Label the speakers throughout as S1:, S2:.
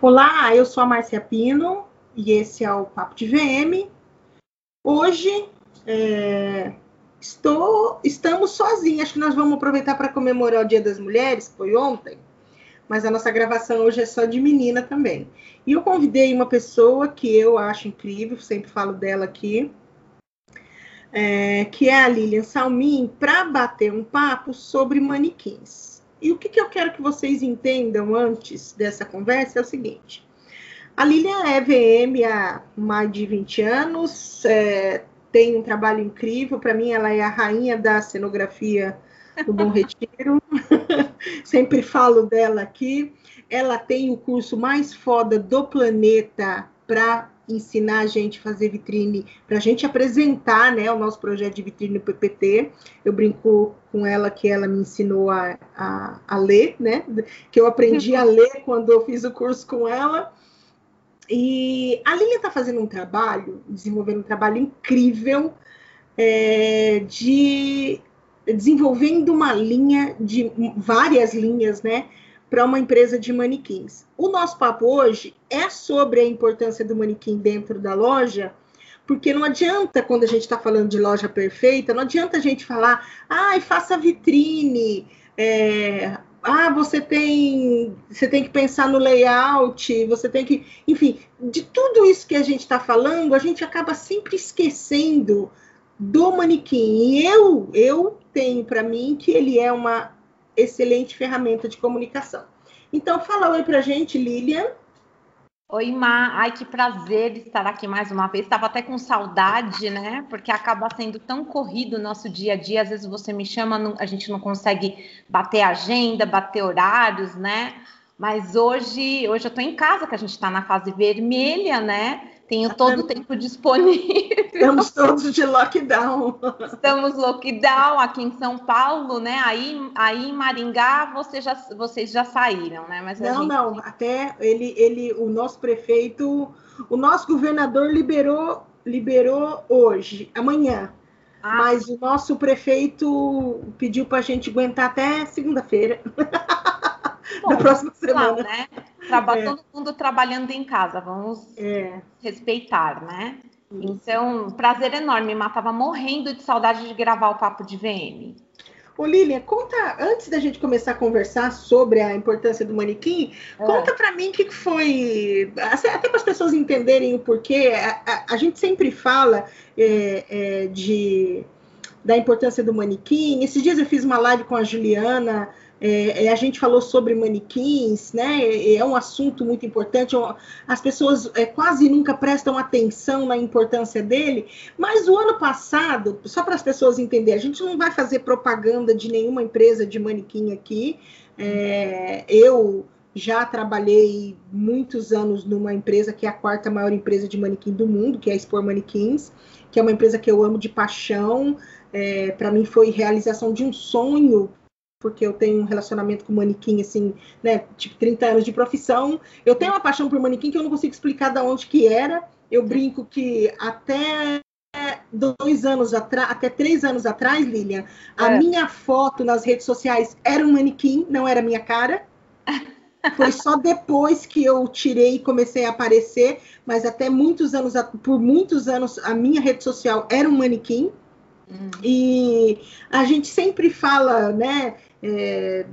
S1: Olá, eu sou a Márcia Pino e esse é o Papo de VM. Hoje é, estou, estamos sozinhos, acho que nós vamos aproveitar para comemorar o Dia das Mulheres, foi ontem, mas a nossa gravação hoje é só de menina também. E eu convidei uma pessoa que eu acho incrível, sempre falo dela aqui, é, que é a Lilian Salmin, para bater um papo sobre manequins. E o que, que eu quero que vocês entendam antes dessa conversa é o seguinte. A Lilian é VM há mais de 20 anos, é, tem um trabalho incrível. Para mim, ela é a rainha da cenografia do Bom Retiro. Sempre falo dela aqui. Ela tem o curso mais foda do planeta para ensinar a gente a fazer vitrine, para a gente apresentar né, o nosso projeto de vitrine no PPT. Eu brinco com ela que ela me ensinou a, a, a ler, né? Que eu aprendi a ler quando eu fiz o curso com ela. E a Lilian está fazendo um trabalho, desenvolvendo um trabalho incrível é, de desenvolvendo uma linha de várias linhas, né? Para uma empresa de manequins. O nosso papo hoje é sobre a importância do manequim dentro da loja, porque não adianta, quando a gente está falando de loja perfeita, não adianta a gente falar, ai, ah, faça vitrine, é, ah, você tem, você tem que pensar no layout, você tem que, enfim, de tudo isso que a gente está falando, a gente acaba sempre esquecendo do manequim. E eu, eu tenho para mim que ele é uma excelente ferramenta de comunicação. Então, fala oi para gente, Lilian.
S2: Oi, Ma. Ai, que prazer estar aqui mais uma vez. Estava até com saudade, né? Porque acaba sendo tão corrido o nosso dia a dia. Às vezes você me chama, a gente não consegue bater agenda, bater horários, né? Mas hoje, hoje eu estou em casa, que a gente está na fase vermelha, né? Tenho todo o tempo disponível.
S1: Estamos todos de lockdown.
S2: Estamos lockdown aqui em São Paulo, né? Aí, aí em Maringá você já, vocês já saíram, né?
S1: Mas não, gente... não. Até ele, ele, o nosso prefeito, o nosso governador liberou, liberou hoje, amanhã. Ah. Mas o nosso prefeito pediu para a gente aguentar até segunda-feira.
S2: Da próxima semana. Lá, né? Traba é. Todo mundo trabalhando em casa, vamos é. respeitar, né? Então, prazer enorme, mas estava morrendo de saudade de gravar o papo de VM.
S1: Ô Lilian, conta, antes da gente começar a conversar sobre a importância do manequim, é. conta para mim o que foi, até para as pessoas entenderem o porquê, a, a, a gente sempre fala é, é, de, da importância do manequim, esses dias eu fiz uma live com a Juliana, é, é, a gente falou sobre manequins, né? É, é um assunto muito importante. É as pessoas é, quase nunca prestam atenção na importância dele. Mas o ano passado, só para as pessoas entenderem, a gente não vai fazer propaganda de nenhuma empresa de manequim aqui. É, eu já trabalhei muitos anos numa empresa que é a quarta maior empresa de manequim do mundo, que é a Expor Manequins, que é uma empresa que eu amo de paixão. É, para mim foi realização de um sonho porque eu tenho um relacionamento com manequim, assim, né, tipo 30 anos de profissão. Eu tenho uma paixão por manequim que eu não consigo explicar de onde que era. Eu brinco que até dois anos atrás, até três anos atrás, Lilian, a é. minha foto nas redes sociais era um manequim, não era minha cara. Foi só depois que eu tirei e comecei a aparecer, mas até muitos anos, por muitos anos, a minha rede social era um manequim. Hum. E a gente sempre fala, né? É,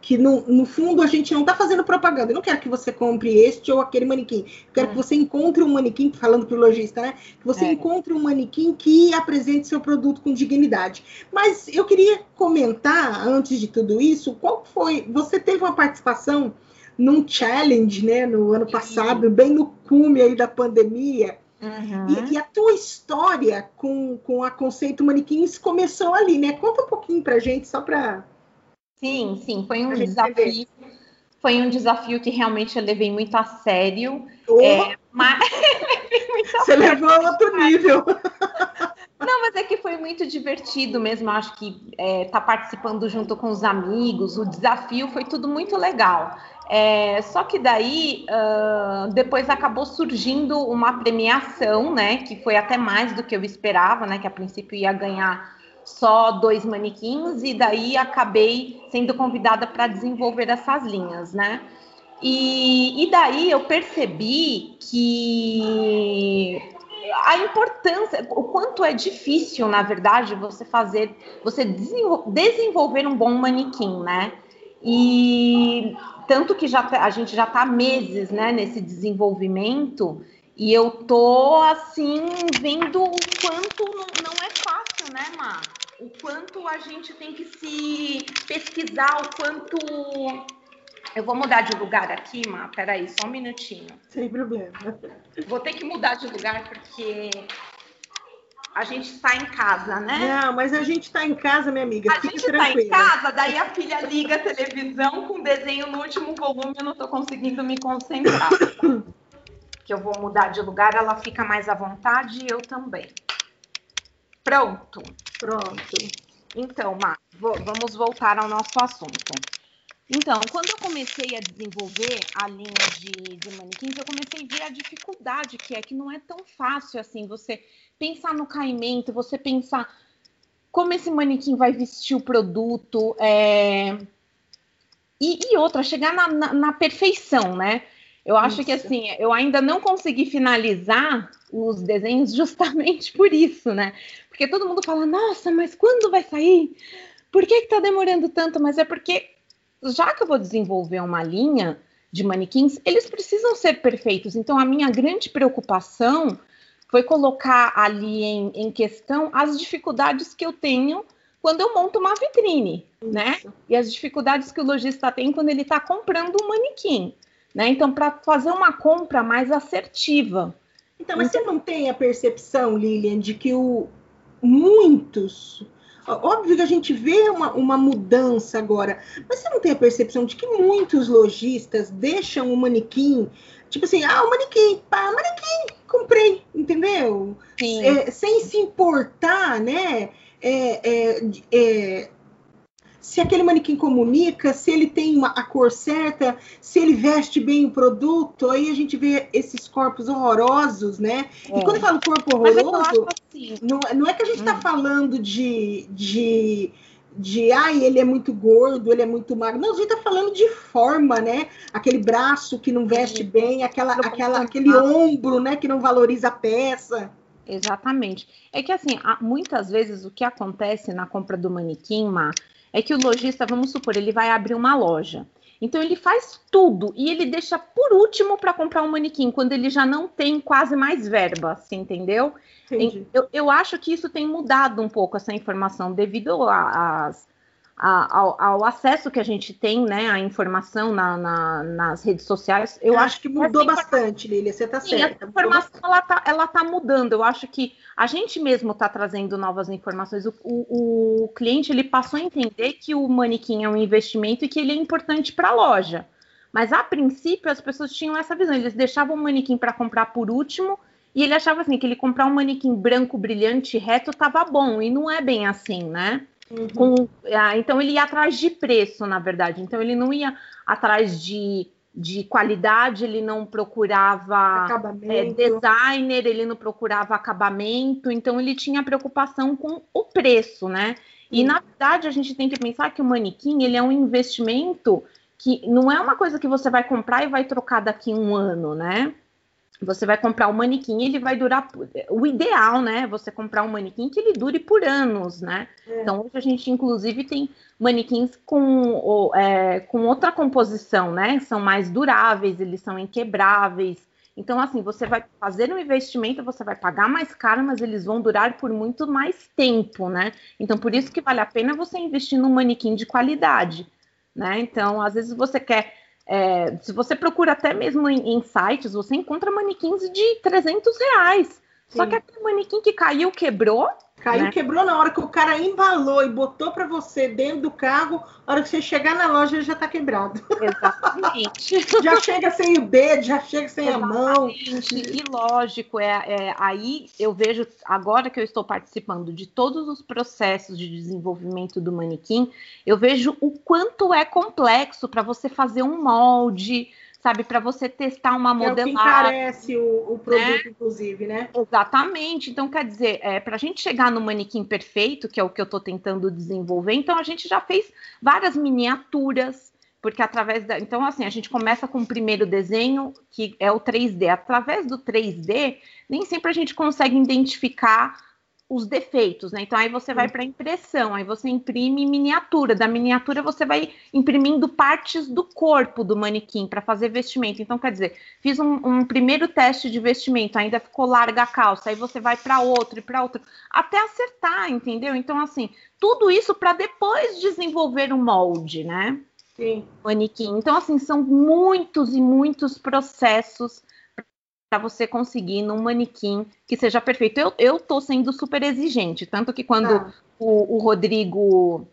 S1: que no, no, fundo a gente não está fazendo propaganda. Eu não quero que você compre este ou aquele manequim. Eu quero hum. que você encontre um manequim, falando para o lojista, né? Que você é. encontre um manequim que apresente seu produto com dignidade. Mas eu queria comentar, antes de tudo isso, qual foi. Você teve uma participação num challenge, né, no ano passado, bem no cume aí da pandemia. Uhum. E, e, a tua história com, com a conceito manequins começou ali, né? Conta um pouquinho pra gente, só para.
S2: Sim, sim, foi um desafio. Foi um desafio que realmente eu levei muito a sério. Oh. É, mas...
S1: Você levou a outro nível.
S2: Não, mas é que foi muito divertido mesmo. Acho que é, tá participando junto com os amigos, o desafio foi tudo muito legal. É, só que daí uh, depois acabou surgindo uma premiação, né? Que foi até mais do que eu esperava, né? Que a princípio ia ganhar só dois manequins, e daí acabei sendo convidada para desenvolver essas linhas, né? E, e daí eu percebi que a importância, o quanto é difícil, na verdade, você fazer, você desenvolver um bom manequim, né? E tanto que já a gente já está meses, né, nesse desenvolvimento e eu tô assim vendo o quanto não, não é fácil, né, Má? O quanto a gente tem que se pesquisar, o quanto eu vou mudar de lugar aqui, Má. Peraí, só um minutinho.
S1: Sem problema.
S2: Vou ter que mudar de lugar porque a gente está em casa, né?
S1: Não, mas a gente está em casa, minha amiga.
S2: A gente está em casa, daí a filha liga a televisão com desenho no último volume, eu não estou conseguindo me concentrar. que eu vou mudar de lugar, ela fica mais à vontade e eu também. Pronto.
S1: Pronto.
S2: Então, Má, vamos voltar ao nosso assunto. Então, quando eu comecei a desenvolver a linha de, de manequins, eu comecei a ver a dificuldade que é, que não é tão fácil assim, você pensar no caimento, você pensar como esse manequim vai vestir o produto, é... e, e, outra, chegar na, na, na perfeição, né? Eu acho isso. que assim, eu ainda não consegui finalizar os desenhos justamente por isso, né? Porque todo mundo fala, nossa, mas quando vai sair? Por que, que tá demorando tanto? Mas é porque, já que eu vou desenvolver uma linha de manequins, eles precisam ser perfeitos. Então, a minha grande preocupação foi colocar ali em, em questão as dificuldades que eu tenho quando eu monto uma vitrine, isso. né? E as dificuldades que o lojista tem quando ele está comprando um manequim. Né? Então, para fazer uma compra mais assertiva.
S1: Então, mas então... você não tem a percepção, Lilian, de que o, muitos. Óbvio que a gente vê uma, uma mudança agora, mas você não tem a percepção de que muitos lojistas deixam o manequim, tipo assim, ah, o manequim, pá, manequim, comprei, entendeu? É, sem se importar, né? É, é, é se aquele manequim comunica, se ele tem uma, a cor certa, se ele veste bem o produto, aí a gente vê esses corpos horrorosos, né? É. E quando eu falo corpo horroroso, assim. não, não, é que a gente está hum. falando de, de, de, ai, ele é muito gordo, ele é muito magro. Não, a gente está falando de forma, né? Aquele braço que não veste bem, aquela, aquela, aquele ombro, né, que não valoriza a peça.
S2: Exatamente. É que assim, muitas vezes o que acontece na compra do manequim, Mar, é que o lojista, vamos supor, ele vai abrir uma loja. Então ele faz tudo e ele deixa por último para comprar um manequim, quando ele já não tem quase mais verba, assim, entendeu? Eu, eu acho que isso tem mudado um pouco essa informação devido às a, ao, ao, acesso que a gente tem, né, à informação na, na, nas redes sociais. Eu,
S1: eu acho que mudou bastante, Lília, você está certa.
S2: A informação ela está ela tá mudando. Eu acho que a gente mesmo está trazendo novas informações. O, o, o, cliente ele passou a entender que o manequim é um investimento e que ele é importante para a loja. Mas a princípio as pessoas tinham essa visão. Eles deixavam o manequim para comprar por último e ele achava assim que ele comprar um manequim branco, brilhante, reto, estava bom. E não é bem assim, né? Uhum. Com, ah, então ele ia atrás de preço, na verdade. Então ele não ia atrás de, de qualidade, ele não procurava é, designer, ele não procurava acabamento, então ele tinha preocupação com o preço, né? E uhum. na verdade a gente tem que pensar que o manequim ele é um investimento que não é uma coisa que você vai comprar e vai trocar daqui a um ano, né? Você vai comprar um manequim, ele vai durar. O ideal, né? Você comprar um manequim que ele dure por anos, né? É. Então, hoje a gente, inclusive, tem manequins com, é, com outra composição, né? São mais duráveis, eles são inquebráveis. Então, assim, você vai fazer um investimento, você vai pagar mais caro, mas eles vão durar por muito mais tempo, né? Então, por isso que vale a pena você investir num manequim de qualidade, né? Então, às vezes você quer é, se você procura até mesmo em, em, sites, você encontra manequins de 300 reais. Sim. Só que aquele manequim que caiu, quebrou,
S1: Caiu, né? quebrou na hora que o cara embalou e botou para você dentro do carro. A hora que você chegar na loja, ele já está quebrado.
S2: Exatamente.
S1: já chega sem o dedo, já chega sem Exatamente. a mão.
S2: E lógico, é, é, aí eu vejo, agora que eu estou participando de todos os processos de desenvolvimento do manequim, eu vejo o quanto é complexo para você fazer um molde sabe, para você testar uma modelagem. É o que
S1: encarece o, o produto, né? inclusive, né?
S2: Exatamente. Então, quer dizer, é, para a gente chegar no manequim perfeito, que é o que eu estou tentando desenvolver, então a gente já fez várias miniaturas, porque através da. Então, assim, a gente começa com o primeiro desenho, que é o 3D. Através do 3D, nem sempre a gente consegue identificar os defeitos, né? Então aí você vai para impressão, aí você imprime miniatura. Da miniatura você vai imprimindo partes do corpo do manequim para fazer vestimento. Então quer dizer, fiz um, um, primeiro teste de vestimento, ainda ficou larga a calça, aí você vai para outro e para outro, até acertar, entendeu? Então assim, tudo isso para depois desenvolver um molde, né?
S1: Sim.
S2: Manequim. Então assim, são muitos e muitos processos para você conseguir num manequim que seja perfeito. Eu, eu tô sendo super exigente, tanto que quando ah. o, o Rodrigo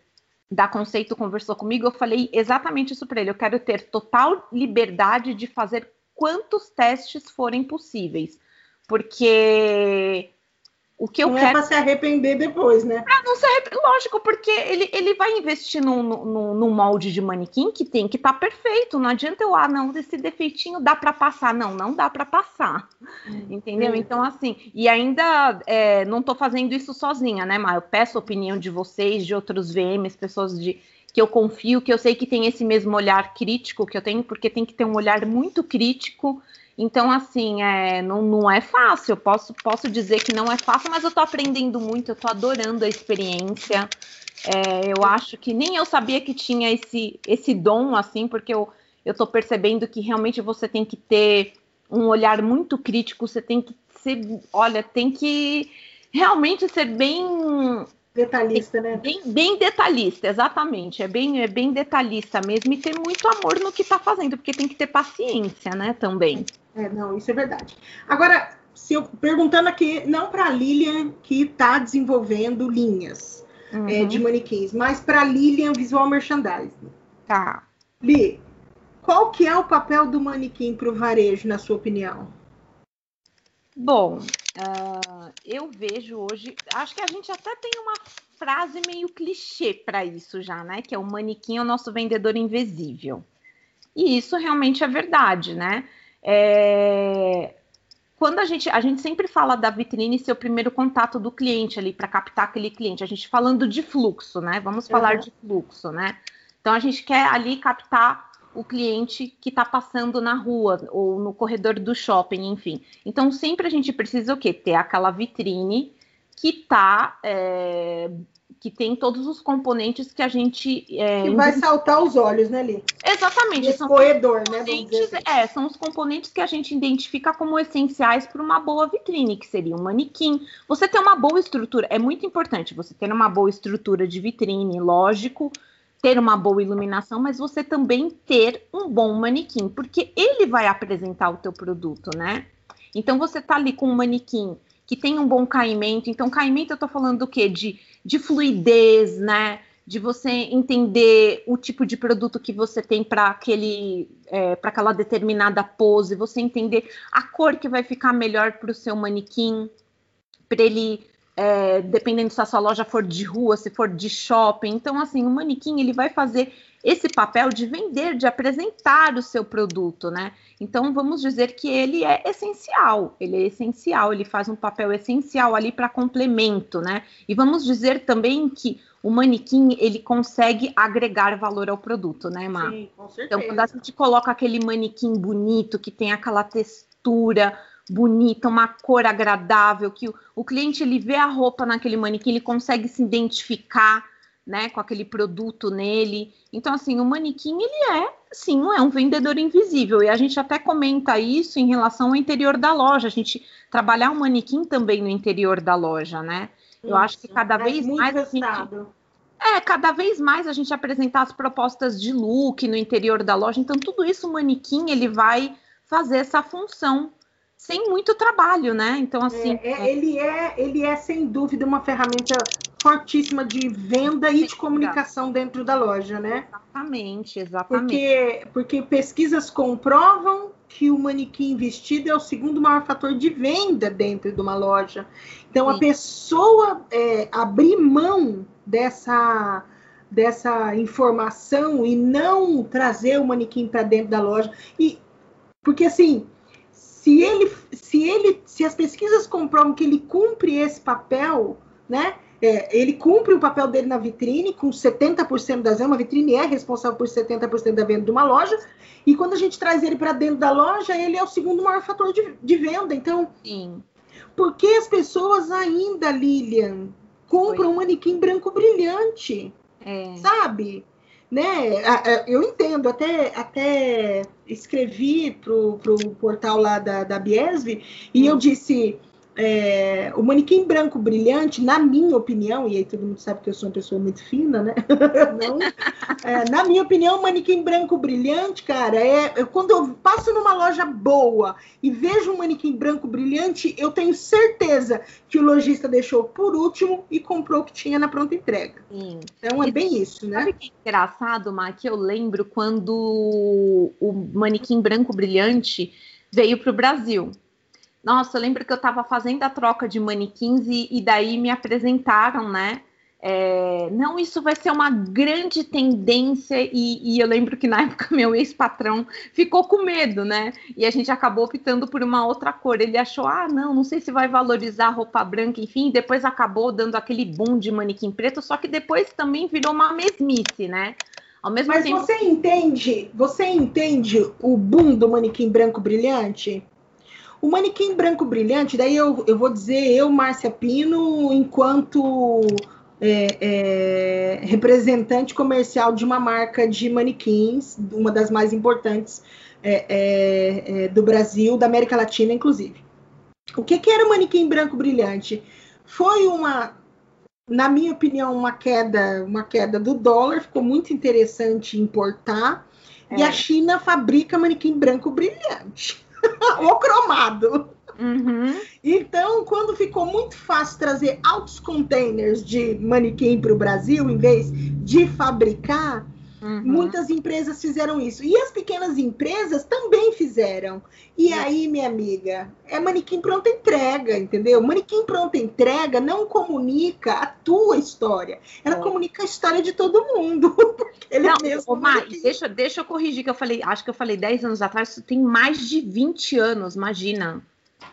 S2: da Conceito conversou comigo, eu falei exatamente isso para ele. Eu quero ter total liberdade de fazer quantos testes forem possíveis, porque o que eu
S1: não
S2: é quero...
S1: é para se arrepender depois, né?
S2: Pra não se arrepender, lógico, porque ele, ele vai investir num, num, num molde de manequim que tem que estar tá perfeito. Não adianta eu, ah, não, desse defeitinho dá para passar. Não, não dá para passar. Hum, entendeu? Então, assim, e ainda é, não estou fazendo isso sozinha, né, Mar? Eu peço a opinião de vocês, de outros VMs, pessoas de que eu confio, que eu sei que tem esse mesmo olhar crítico que eu tenho, porque tem que ter um olhar muito crítico então, assim, é, não, não é fácil. Eu posso, posso dizer que não é fácil, mas eu tô aprendendo muito, eu tô adorando a experiência. É, eu acho que nem eu sabia que tinha esse, esse dom, assim, porque eu, eu tô percebendo que realmente você tem que ter um olhar muito crítico, você tem que ser, olha, tem que realmente ser bem
S1: Detalhista, né?
S2: Bem, bem, detalhista, exatamente. É bem, é bem detalhista mesmo e ter muito amor no que está fazendo, porque tem que ter paciência, né, também.
S1: É, não, isso é verdade. Agora, se eu perguntando aqui, não para a Lilian que está desenvolvendo linhas uhum. é, de manequins, mas para a Lilian Visual Merchandising.
S2: Tá.
S1: Li, qual que é o papel do manequim para o varejo, na sua opinião?
S2: Bom, uh, eu vejo hoje, acho que a gente até tem uma frase meio clichê para isso já, né? Que é o manequim é o nosso vendedor invisível. E isso realmente é verdade, né? É... Quando a gente, a gente sempre fala da vitrine ser o primeiro contato do cliente ali para captar aquele cliente, a gente falando de fluxo, né? Vamos falar uhum. de fluxo, né? Então a gente quer ali captar o cliente que está passando na rua ou no corredor do shopping, enfim. Então sempre a gente precisa o quê? Ter aquela vitrine que tá é, que tem todos os componentes que a gente.
S1: É, que vai saltar os olhos, né, Li?
S2: Exatamente.
S1: Esse são corredor, né?
S2: Assim. É, são os componentes que a gente identifica como essenciais para uma boa vitrine, que seria um manequim. Você ter uma boa estrutura, é muito importante você ter uma boa estrutura de vitrine, lógico, ter uma boa iluminação, mas você também ter um bom manequim, porque ele vai apresentar o teu produto, né? Então você tá ali com um manequim que tem um bom caimento. Então, caimento eu tô falando do quê? De, de fluidez, né? De você entender o tipo de produto que você tem para aquele é, para aquela determinada pose, você entender a cor que vai ficar melhor para o seu manequim, para ele é, dependendo se a sua loja for de rua, se for de shopping. Então, assim, o manequim ele vai fazer esse papel de vender, de apresentar o seu produto, né? Então vamos dizer que ele é essencial, ele é essencial, ele faz um papel essencial ali para complemento, né? E vamos dizer também que o manequim ele consegue agregar valor ao produto, né, Má?
S1: Sim, com certeza.
S2: Então quando a gente coloca aquele manequim bonito que tem aquela textura bonita, uma cor agradável, que o, o cliente ele vê a roupa naquele manequim, ele consegue se identificar né, com aquele produto nele. Então, assim, o manequim, ele é, sim, é um vendedor invisível. E a gente até comenta isso em relação ao interior da loja. A gente trabalhar o um manequim também no interior da loja, né? Eu isso, acho que cada vez mais é, cada vez mais a gente apresentar as propostas de look no interior da loja. Então, tudo isso o manequim, ele vai fazer essa função sem muito trabalho, né? Então, assim.
S1: É, é, ele, é, ele é, sem dúvida, uma ferramenta fortíssima de venda e de comunicação dentro da loja, né?
S2: Exatamente, exatamente.
S1: Porque, porque pesquisas comprovam que o manequim vestido é o segundo maior fator de venda dentro de uma loja. Então, Sim. a pessoa é, abrir mão dessa dessa informação e não trazer o manequim para dentro da loja e porque assim se ele, se ele, se as pesquisas comprovam que ele cumpre esse papel, né? é, ele cumpre o papel dele na vitrine com 70% das vendas. Uma vitrine é responsável por 70% da venda de uma loja. E quando a gente traz ele para dentro da loja, ele é o segundo maior fator de, de venda. Então,
S2: Sim.
S1: por que as pessoas ainda, Lilian, compram um manequim branco brilhante?
S2: É.
S1: Sabe? Né? Eu entendo, até, até escrevi para o portal lá da, da Biesv e hum. eu disse é, o manequim branco brilhante, na minha opinião, e aí todo mundo sabe que eu sou uma pessoa muito fina, né? Não, é, na minha opinião, o manequim branco brilhante, cara, é, é quando eu passo numa loja boa e vejo um manequim branco brilhante, eu tenho certeza que o lojista deixou por último e comprou o que tinha na pronta entrega. Sim. Então é e bem isso, né?
S2: Sabe que é engraçado, Mar, que eu lembro quando o manequim branco brilhante veio para o Brasil. Nossa, eu lembro que eu estava fazendo a troca de manequins e, e daí me apresentaram, né? É, não, isso vai ser uma grande tendência, e, e, eu lembro que na época meu ex-patrão ficou com medo, né? E a gente acabou optando por uma outra cor. Ele achou, ah, não, não sei se vai valorizar a roupa branca, enfim, depois acabou dando aquele boom de manequim preto, só que depois também virou uma mesmice, né?
S1: Ao mesmo Mas tempo... você entende, você entende o boom do manequim branco brilhante? O manequim branco brilhante, daí eu, eu vou dizer eu, Márcia Pino, enquanto é, é, representante comercial de uma marca de manequins, uma das mais importantes é, é, é do Brasil, da América Latina, inclusive. O que, que era o manequim branco brilhante? Foi uma, na minha opinião, uma queda, uma queda do dólar, ficou muito interessante importar. E a é. China fabrica manequim branco brilhante. o cromado.
S2: Uhum.
S1: Então, quando ficou muito fácil trazer altos containers de manequim para o Brasil, em vez de fabricar, Uhum. Muitas empresas fizeram isso. E as pequenas empresas também fizeram. E uhum. aí, minha amiga, é manequim pronta entrega, entendeu? Manequim pronta entrega não comunica a tua história. Ela é. comunica a história de todo mundo.
S2: Porque ele é não, é mesmo. Ô, Mar, deixa, deixa eu corrigir, que eu falei, acho que eu falei 10 anos atrás, isso tem mais de 20 anos, imagina.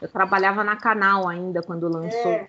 S2: Eu trabalhava na canal ainda quando lançou. É.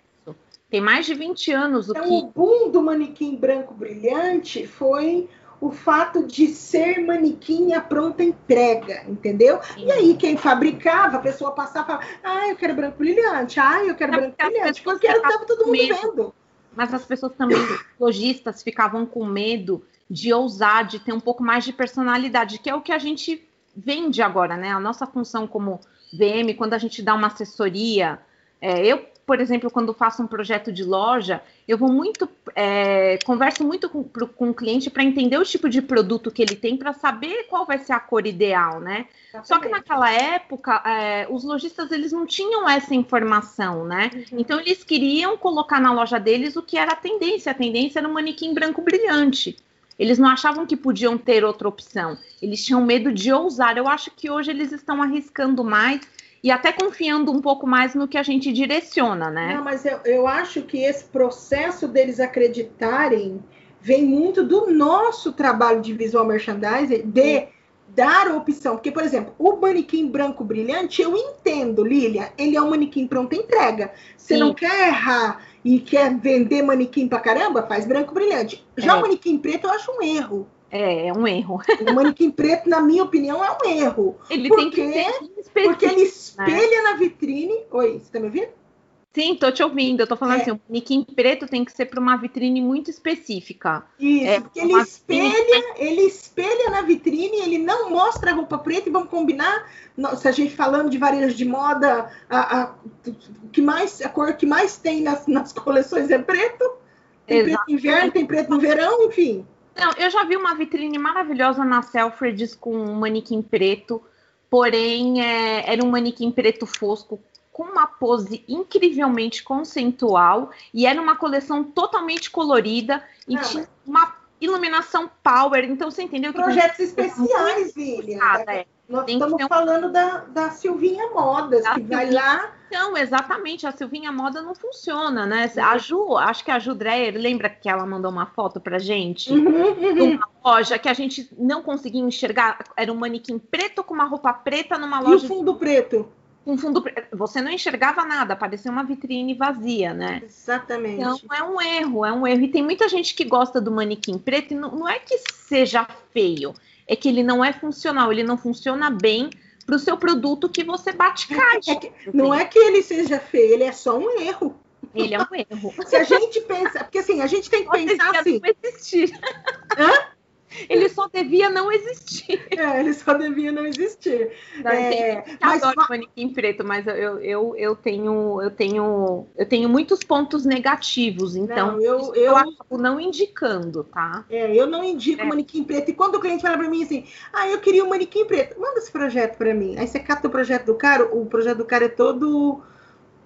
S2: Tem mais de 20 anos o
S1: então,
S2: que.
S1: O boom do manequim branco brilhante foi o fato de ser manequim à pronta entrega, entendeu? Sim. E aí, quem fabricava, a pessoa passava falava, ah, eu quero branco brilhante, ah, eu quero branco brilhante, porque era estava todo mundo medo. vendo.
S2: Mas as pessoas também, lojistas, ficavam com medo de ousar, de ter um pouco mais de personalidade, que é o que a gente vende agora, né? A nossa função como VM, quando a gente dá uma assessoria, é, eu por exemplo, quando faço um projeto de loja, eu vou muito, é, converso muito com, com o cliente para entender o tipo de produto que ele tem, para saber qual vai ser a cor ideal, né? Exatamente. Só que naquela época, é, os lojistas eles não tinham essa informação, né? Uhum. Então eles queriam colocar na loja deles o que era a tendência. A tendência era um manequim branco brilhante. Eles não achavam que podiam ter outra opção. Eles tinham medo de ousar. Eu acho que hoje eles estão arriscando mais e até confiando um pouco mais no que a gente direciona, né?
S1: Não, mas eu, eu acho que esse processo deles acreditarem vem muito do nosso trabalho de visual merchandising, de Sim. dar opção. Porque, por exemplo, o manequim branco brilhante, eu entendo, Lilia, ele é um manequim pronto entrega. Você Sim. não quer errar e quer vender manequim pra caramba, faz branco brilhante. Já é. o manequim preto eu acho um erro.
S2: É, é um erro.
S1: O manequim preto, na minha opinião, é um erro.
S2: Ele porque, tem que ser
S1: Porque ele espelha né? na vitrine. Oi, você tá me ouvindo?
S2: Sim, tô te ouvindo. Eu tô falando é. assim, o manequim preto tem que ser para uma vitrine muito específica.
S1: Isso, é, porque ele espelha, vitrine... ele espelha na vitrine, ele não mostra a roupa preta e vamos combinar. Se a gente falando de varejo de moda, a, a, que mais, a cor que mais tem nas, nas coleções é preto. Tem Exato. preto no inverno, tem preto no verão, enfim.
S2: Não, eu já vi uma vitrine maravilhosa na Selfridges com um manequim preto, porém é, era um manequim preto fosco com uma pose incrivelmente conceitual e era uma coleção totalmente colorida e Não, tinha uma iluminação power. Então você entendeu
S1: que projetos especiais, William. É. Nós Tem estamos um... falando da, da Silvinha Modas, da que Silvinha. vai lá.
S2: Não, exatamente, a Silvinha Moda não funciona, né? A Ju, acho que a Ju Dreyer, lembra que ela mandou uma foto pra gente?
S1: Uhum, uhum.
S2: Uma loja que a gente não conseguia enxergar, era um manequim preto com uma roupa preta numa loja.
S1: E o fundo preto?
S2: com fundo. Você não enxergava nada, parecia uma vitrine vazia, né?
S1: Exatamente.
S2: Então é um erro, é um erro. E tem muita gente que gosta do manequim preto, e não, não é que seja feio, é que ele não é funcional, ele não funciona bem para o seu produto que você bate caixa.
S1: É que, não é que ele seja feio, ele é só um erro.
S2: Ele é um erro.
S1: Se a gente pensa, porque assim, a gente tem que Pode pensar assim.
S2: Não existir. Hã? Ele só devia não existir.
S1: É, ele só devia não existir. Não,
S2: é, mas adoro manequim preto, mas eu, eu, eu tenho eu tenho eu tenho muitos pontos negativos, então não, eu, eu, acabo não indicando, tá?
S1: É, eu não indico é. manequim preto. E quando o cliente fala para mim assim, ah, eu queria um manequim preto, manda esse projeto para mim. Aí você capta o projeto do cara, o projeto do cara é todo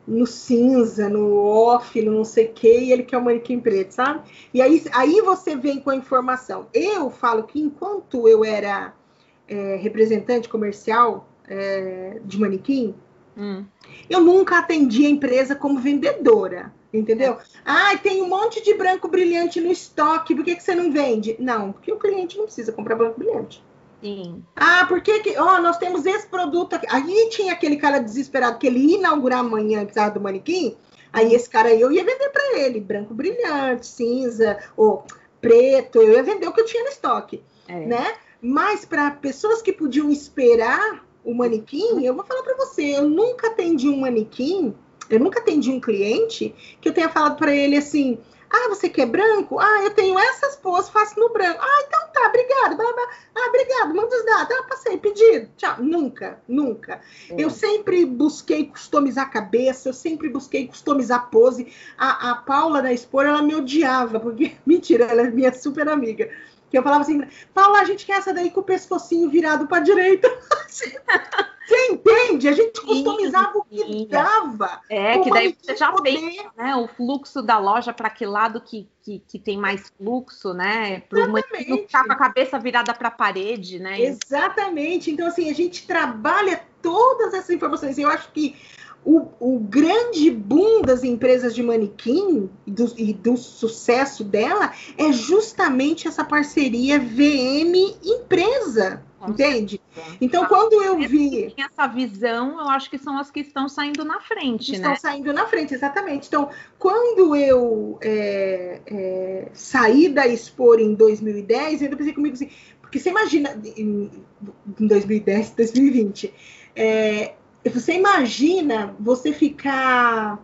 S1: no cinza, no off, no não sei o que, e ele quer o manequim preto, sabe? E aí, aí você vem com a informação. Eu falo que enquanto eu era é, representante comercial é, de manequim, hum. eu nunca atendi a empresa como vendedora. Entendeu? É. Ah, tem um monte de branco brilhante no estoque, por que, que você não vende? Não, porque o cliente não precisa comprar branco brilhante. Ah, porque que, ó, nós temos esse produto aqui. Aí tinha aquele cara desesperado que ele ia inaugurar amanhã, que precisava do manequim. Aí esse cara eu ia vender para ele, branco brilhante, cinza, ou preto, eu ia vender o que eu tinha no estoque, é. né? Mas para pessoas que podiam esperar o manequim, eu vou falar para você, eu nunca atendi um manequim, eu nunca atendi um cliente que eu tenha falado para ele assim: ah, você quer branco? Ah, eu tenho essas poses, faço no branco. Ah, então tá, obrigado. Blá, blá. Ah, obrigado, manda os dados. Ah, passei, pedido. Tchau. Nunca, nunca. É. Eu sempre busquei customizar a cabeça, eu sempre busquei customizar pose. A, a Paula da Expor, ela me odiava, porque, mentira, ela é minha super amiga. Que eu falava assim, Paula, a gente quer essa daí com o pescocinho virado para direita. Você entende? A gente customizava o que dava.
S2: É, que daí você já poder. pensa, né? O fluxo da loja para que lado que, que, que, tem mais fluxo, né? Para o ficar com a cabeça virada para a parede, né?
S1: Exatamente. Então, assim, a gente trabalha todas essas informações. Eu acho que o, o, grande boom das empresas de manequim e do, e do, sucesso dela é justamente essa parceria VM empresa. Entende? Então, quando eu vi.
S2: Essa visão, eu acho que são as que estão saindo na frente,
S1: estão
S2: né?
S1: Estão saindo na frente, exatamente. Então, quando eu é, é, saí da Expor em 2010, eu ainda pensei comigo assim, porque você imagina, em, em 2010, 2020, é, você imagina você ficar,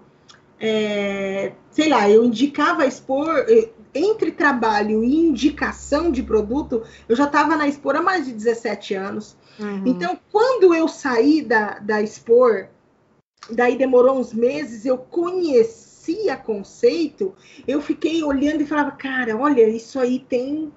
S1: é, sei lá, eu indicava expor entre trabalho e indicação de produto, eu já estava na Expor há mais de 17 anos. Uhum. Então, quando eu saí da, da Expor, daí demorou uns meses, eu conhecia conceito, eu fiquei olhando e falava, cara, olha, isso aí tem.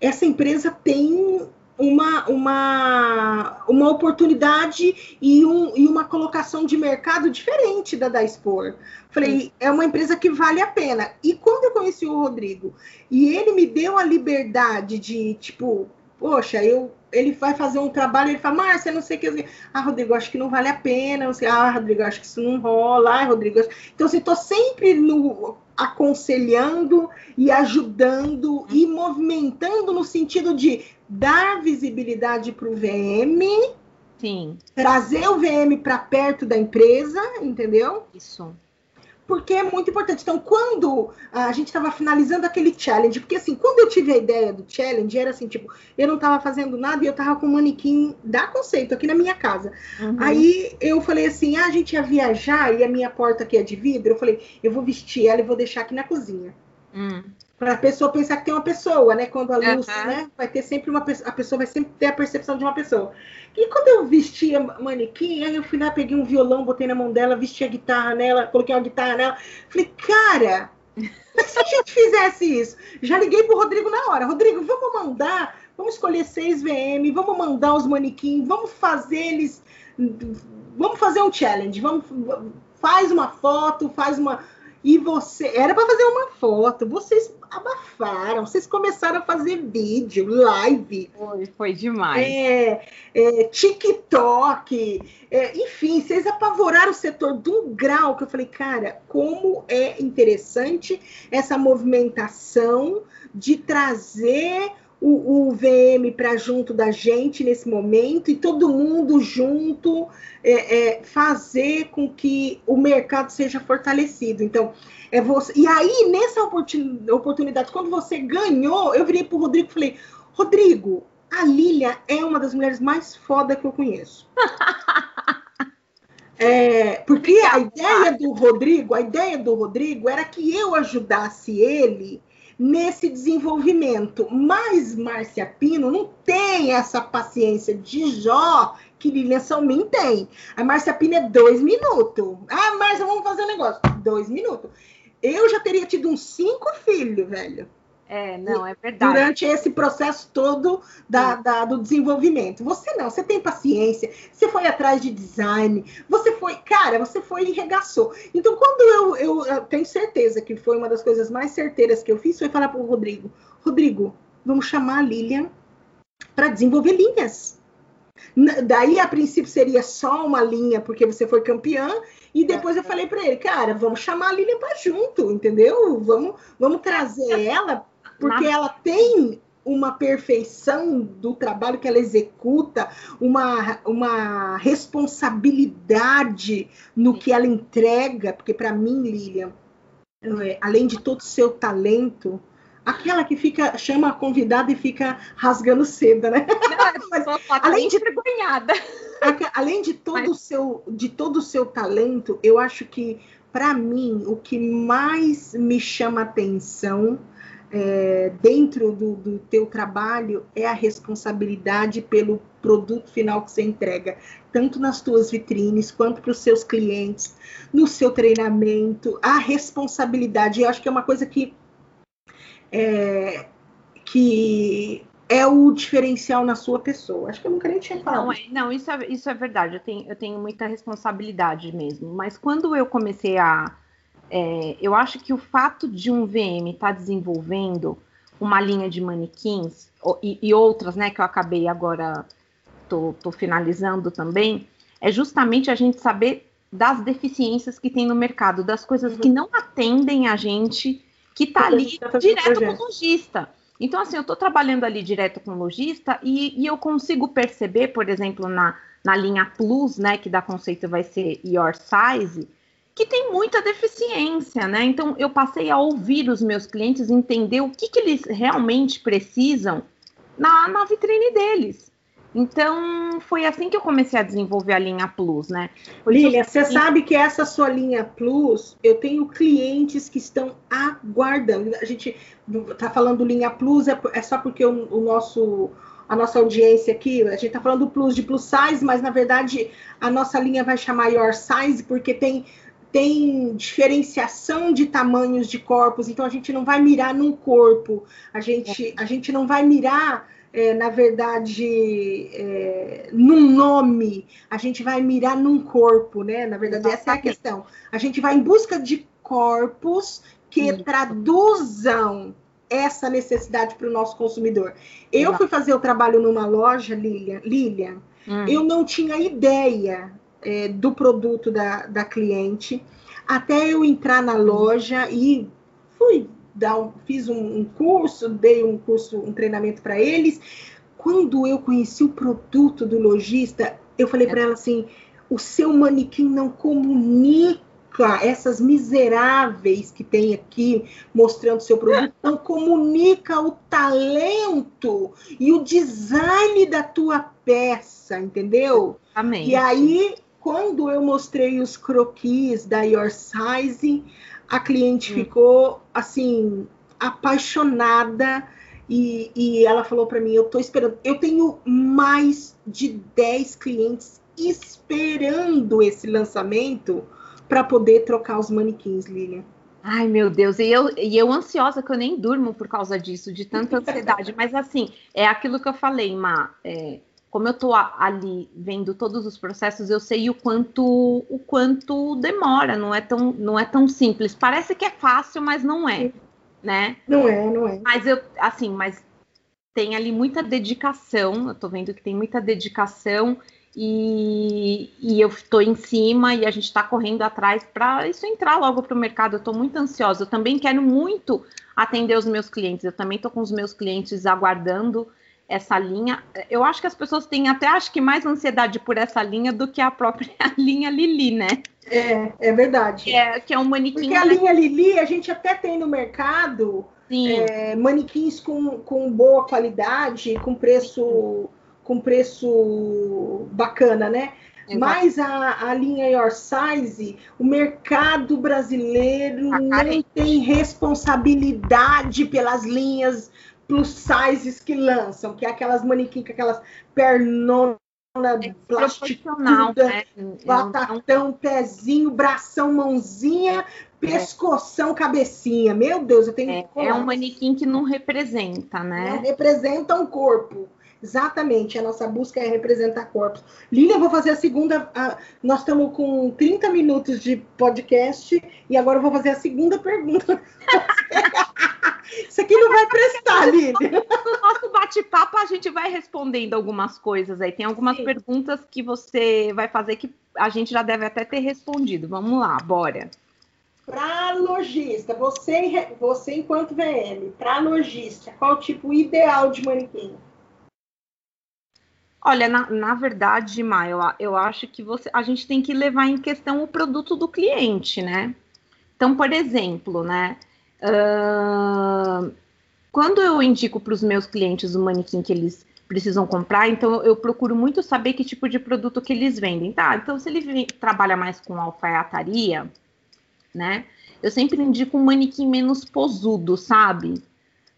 S1: Essa empresa tem uma, uma, uma oportunidade e, um, e uma colocação de mercado diferente da da Expor. Falei, Sim. é uma empresa que vale a pena. E quando eu conheci o Rodrigo e ele me deu a liberdade de, tipo, poxa, eu, ele vai fazer um trabalho, ele fala, Márcia, não sei o que. Ah, Rodrigo, acho que não vale a pena. Não sei, ah, Rodrigo, acho que isso não rola. Ah, Rodrigo, então, assim, tô sempre no, aconselhando e ajudando e movimentando no sentido de dar visibilidade para o VM,
S2: Sim.
S1: trazer o VM para perto da empresa, entendeu?
S2: Isso.
S1: Porque é muito importante. Então, quando a gente estava finalizando aquele challenge, porque assim, quando eu tive a ideia do challenge, era assim, tipo, eu não estava fazendo nada e eu estava com um manequim da conceito aqui na minha casa. Uhum. Aí eu falei assim: ah, a gente ia viajar e a minha porta aqui é de vidro. Eu falei, eu vou vestir ela e vou deixar aqui na cozinha. Uhum para a pessoa pensar que tem uma pessoa, né? Quando a luz, uhum. né? Vai ter sempre uma pessoa, a pessoa vai sempre ter a percepção de uma pessoa. E quando eu vestia manequim, aí eu fui lá, peguei um violão, botei na mão dela, vesti a guitarra nela, coloquei uma guitarra nela. Falei, cara, mas se a gente fizesse isso? Já liguei pro Rodrigo na hora. Rodrigo, vamos mandar, vamos escolher seis VM, vamos mandar os manequins, vamos fazer eles. Vamos fazer um challenge, vamos, faz uma foto, faz uma e você. Era para fazer uma foto, vocês abafaram, vocês começaram a fazer vídeo, live.
S2: Foi, foi demais.
S1: É, é TikTok, é, enfim, vocês apavoraram o setor de um grau que eu falei, cara, como é interessante essa movimentação de trazer o, o VM para junto da gente nesse momento e todo mundo junto é, é, fazer com que o mercado seja fortalecido. Então, é você. E aí, nessa oportunidade, quando você ganhou, eu virei para o Rodrigo e falei: Rodrigo, a Lilia é uma das mulheres mais foda que eu conheço. É, porque a ideia do Rodrigo, a ideia do Rodrigo era que eu ajudasse ele nesse desenvolvimento. Mas Márcia Pino não tem essa paciência de Jó que Lilian Salmin tem. A Márcia Pino é dois minutos. Ah, Márcia, vamos fazer um negócio. Dois minutos. Eu já teria tido uns cinco filhos, velho.
S2: É, não, é verdade.
S1: Durante esse processo todo da, da, do desenvolvimento. Você não, você tem paciência, você foi atrás de design, você foi, cara, você foi e regaçou. Então, quando eu, eu, eu tenho certeza que foi uma das coisas mais certeiras que eu fiz, foi falar para o Rodrigo: Rodrigo, vamos chamar a Lilian para desenvolver linhas. Daí, a princípio, seria só uma linha, porque você foi campeã, e depois eu falei para ele, cara, vamos chamar a Lilian para junto, entendeu? Vamos, vamos trazer ela porque ela tem uma perfeição do trabalho que ela executa, uma, uma responsabilidade no que ela entrega, porque para mim, Lilian, é, além de todo o seu talento, aquela que fica chama a convidada e fica rasgando seda, né?
S2: Não, Mas, além de envergonhada.
S1: Além de todo o seu de todo o seu talento, eu acho que para mim o que mais me chama atenção é, dentro do, do teu trabalho é a responsabilidade pelo produto final que você entrega, tanto nas tuas vitrines quanto para os seus clientes, no seu treinamento, a responsabilidade. Eu acho que é uma coisa que é, que é o diferencial na sua pessoa. Acho que eu nunca nem tinha falado.
S2: Não, é, não isso, é, isso é verdade. Eu tenho, eu tenho muita responsabilidade mesmo. Mas quando eu comecei a é, eu acho que o fato de um VM estar tá desenvolvendo uma linha de manequins e, e, outras, né, que eu acabei agora tô, tô finalizando também, é justamente a gente saber das deficiências que tem no mercado, das coisas uhum. que não atendem a gente que está ali tá direto com o lojista. Então, assim, eu estou trabalhando ali direto com o lojista e, e, eu consigo perceber, por exemplo, na, na linha Plus, né, que da conceito vai ser Your Size, que tem muita deficiência, né? Então eu passei a ouvir os meus clientes, entender o que, que eles realmente precisam na, na vitrine deles. Então, foi assim que eu comecei a desenvolver a linha Plus, né?
S1: Lília, você sabe que essa sua linha Plus, eu tenho clientes que estão aguardando. A gente tá falando linha Plus, é, é só porque o, o, nosso a nossa audiência aqui, a gente tá falando Plus de Plus Size, mas na verdade a nossa linha vai chamar Your Size, porque tem tem diferenciação de tamanhos de corpos, então a gente não vai mirar num corpo, a gente, a gente não vai mirar, é, na verdade, é, num nome, a gente vai mirar num corpo, né? Na verdade, essa é a questão. A gente vai em busca de corpos que Sim. traduzam essa necessidade para o nosso consumidor. Eu fui fazer o trabalho numa loja, Lilian, Lilian hum. eu não tinha ideia é, do produto da, da cliente, até eu entrar na loja e fui dar um, fiz um, um curso, dei um curso, um treinamento para eles. Quando eu conheci o produto do lojista, eu falei para ela assim: o seu manequim não comunica essas miseráveis que tem aqui mostrando seu produto, não comunica o talento e o design da tua peça, entendeu?
S2: Amém.
S1: E aí quando eu mostrei os croquis da Your Size, a cliente hum. ficou assim apaixonada e, e ela falou para mim: Eu tô esperando. Eu tenho mais de 10 clientes esperando esse lançamento para poder trocar os manequins, Lilian.
S2: Ai, meu Deus, e eu, e eu ansiosa que eu nem durmo por causa disso, de tanta ansiedade. Mas assim, é aquilo que eu falei, Ma. É, como eu estou ali vendo todos os processos, eu sei o quanto o quanto demora, não é tão não é tão simples. Parece que é fácil, mas não é, né?
S1: Não é, não é.
S2: Mas eu assim, mas tem ali muita dedicação, eu estou vendo que tem muita dedicação E, e eu estou em cima e a gente está correndo atrás para isso entrar logo para o mercado. Eu estou muito ansiosa. Eu também quero muito atender os meus clientes. Eu também estou com os meus clientes aguardando essa linha. Eu acho que as pessoas têm até acho que mais ansiedade por essa linha do que a própria linha Lili, né?
S1: É, é verdade.
S2: É, que é um manequim.
S1: Porque a linha Lili a gente até tem no mercado é, manequins com, com boa qualidade, com preço com preço bacana, né? Exato. Mas a, a linha Your Size, o mercado brasileiro a não tem responsabilidade pelas linhas plus sizes que lançam, que é aquelas manequins com aquelas pernonas é plasticuda, né? batatão, pezinho, bração, mãozinha, pescoção, é. cabecinha. Meu Deus, eu tenho
S2: é, é um manequim que não representa, né? Não
S1: representa um corpo. Exatamente, a nossa busca é representar corpos. Lília, eu vou fazer a segunda. A, nós estamos com 30 minutos de podcast e agora eu vou fazer a segunda pergunta. Isso aqui não vai prestar, Lília.
S2: No nosso bate-papo, a gente vai respondendo algumas coisas aí. Tem algumas Sim. perguntas que você vai fazer que a gente já deve até ter respondido. Vamos lá, bora.
S1: Para lojista, você, você enquanto VM, para lojista, qual o tipo ideal de manequim?
S2: Olha, na, na verdade, Maia, eu, eu acho que você, a gente tem que levar em questão o produto do cliente, né? Então, por exemplo, né? Quando eu indico para os meus clientes o manequim que eles precisam comprar, então eu procuro muito saber que tipo de produto que eles vendem. Tá, então se ele trabalha mais com alfaiataria, né? Eu sempre indico um manequim menos posudo, sabe?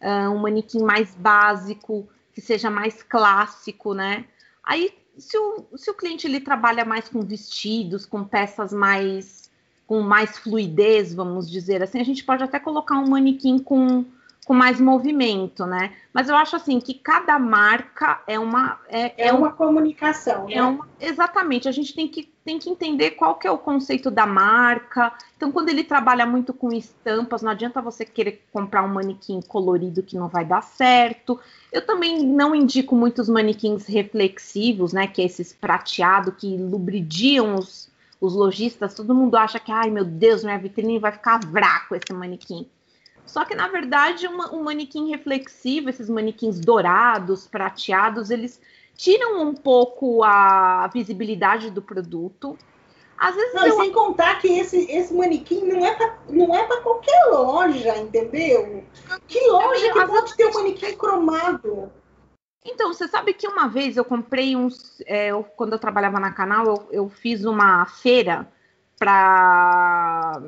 S2: Uh, um manequim mais básico, que seja mais clássico, né? Aí, se o, se o cliente ele trabalha mais com vestidos, com peças mais com mais fluidez, vamos dizer assim, a gente pode até colocar um manequim com com mais movimento, né? Mas eu acho assim que cada marca é uma
S1: é, é uma um, comunicação,
S2: né? É uma, exatamente. A gente tem que tem que entender qual que é o conceito da marca. Então, quando ele trabalha muito com estampas, não adianta você querer comprar um manequim colorido que não vai dar certo. Eu também não indico muitos manequins reflexivos, né? Que é esses prateado que lubridiam os, os lojistas. Todo mundo acha que, ai meu Deus, minha vitrine vai ficar vraco esse manequim. Só que, na verdade, uma, um manequim reflexivo, esses manequins dourados, prateados, eles tiram um pouco a visibilidade do produto.
S1: Às vezes não, eu... sem contar que esse, esse manequim não é para não é para qualquer loja, entendeu? Que loja que pode ter um manequim cromado?
S2: Então, você sabe que uma vez eu comprei uns. É, eu, quando eu trabalhava na canal, eu, eu fiz uma feira para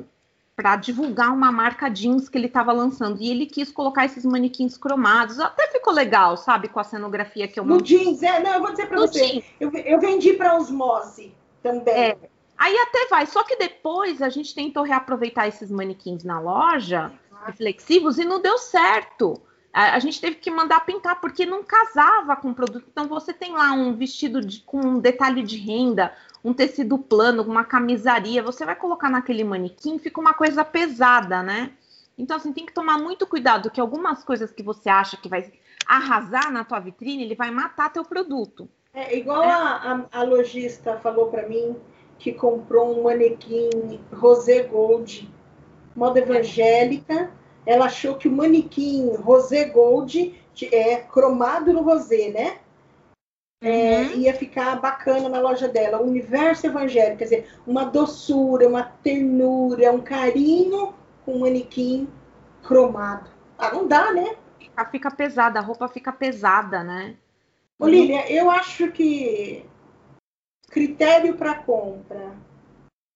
S2: para divulgar uma marca jeans que ele estava lançando. E ele quis colocar esses manequins cromados. Até ficou legal, sabe? Com a cenografia que eu
S1: No jeans, é. Não, eu vou dizer para você. Eu, eu, vendi para osmose também. É.
S2: Aí até vai. Só que depois a gente tentou reaproveitar esses manequins na loja, reflexivos, e não deu certo. A, a, gente teve que mandar pintar porque não casava com o produto. Então você tem lá um vestido de, com um detalhe de renda, um tecido plano, uma camisaria, você vai colocar naquele manequim, fica uma coisa pesada, né? Então, assim, tem que tomar muito cuidado, que algumas coisas que você acha que vai arrasar na tua vitrine, ele vai matar teu produto.
S1: É igual é. A, a, a, lojista falou para mim que comprou um manequim Rosé Gold, moda evangélica. Ela achou que o manequim Rosé Gold é cromado no rosé, né? é, uhum. ia ficar bacana na loja dela. O universo evangélico, quer dizer, uma doçura, uma ternura, um carinho com um manequim cromado. Ah, não dá, né?
S2: Fica, fica pesada, a roupa fica pesada, né?
S1: Ô, Lília, eu acho que critério para compra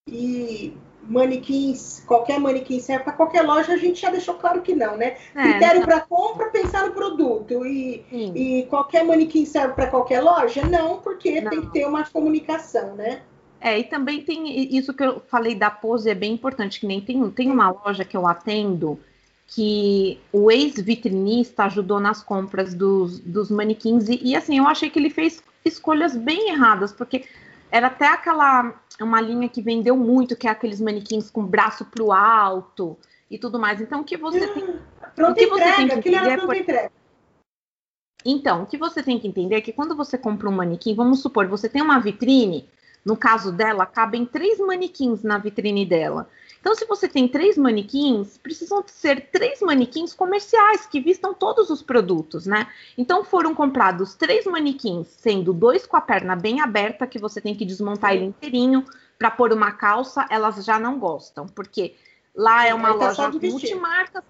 S1: e manequins, qualquer manequim serve para qualquer loja, a gente já deixou claro que não, né? É, Critério para compra, pensar no produto. E, e qualquer manequim serve para qualquer loja? Não, porque não. tem que ter uma comunicação, né?
S2: É, e também tem isso que eu falei da pose, é bem importante, que nem tem, tem uma loja que eu atendo que o ex-vitrinista ajudou nas compras dos, dos manequins, e, e assim, eu achei que ele fez escolhas bem erradas, porque era até aquela uma linha que vendeu muito, que é aqueles manequins com braço para o alto e tudo mais. Então, o que você tem.
S1: Pronto, o que entrega, você tem que aquilo era pronto por... entrega.
S2: Então, o que você tem que entender é que quando você compra um manequim, vamos supor, você tem uma vitrine, no caso dela, cabem três manequins na vitrine dela. Então, se você tem três manequins, precisam ser três manequins comerciais que vistam todos os produtos, né? Então, foram comprados três manequins, sendo dois com a perna bem aberta, que você tem que desmontar ele inteirinho para pôr uma calça, elas já não gostam, porque lá é uma é loja multimarca,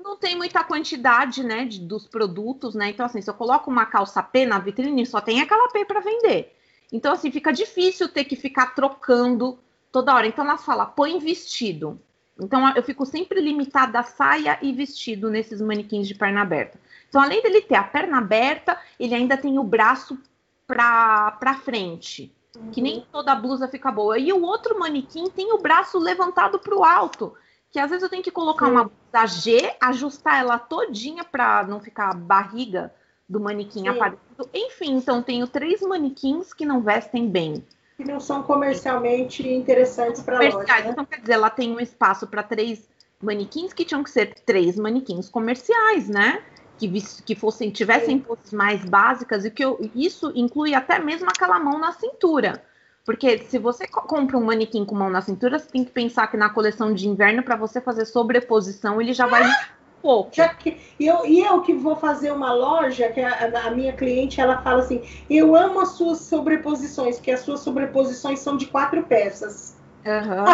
S2: não tem muita quantidade, né, de, dos produtos, né? Então, assim, se eu coloco uma calça P na vitrine, só tem aquela P para vender. Então, assim, fica difícil ter que ficar trocando toda hora. Então, ela fala, põe vestido. Então, eu fico sempre limitada a saia e vestido nesses manequins de perna aberta. Então, além dele ter a perna aberta, ele ainda tem o braço para frente, uhum. que nem toda blusa fica boa. E o outro manequim tem o braço levantado para o alto, que às vezes eu tenho que colocar Sim. uma blusa G, ajustar ela todinha para não ficar barriga do manequim Sim. aparecendo. Enfim, então tenho três manequins que não vestem bem
S1: que não são comercialmente interessantes para loja. Né?
S2: Então, quer dizer, ela tem um espaço para três manequins que tinham que ser três manequins comerciais, né? Que, que fossem, tivessem poses mais básicas, e que eu, isso inclui até mesmo aquela mão na cintura. Porque se você compra um manequim com mão na cintura, você tem que pensar que na coleção de inverno, para você fazer sobreposição, ele já vai pouco. Já
S1: que, eu, e eu que vou fazer uma loja, que a, a, minha cliente ela fala assim: eu amo as suas sobreposições, porque as suas sobreposições são de quatro peças. Uhum.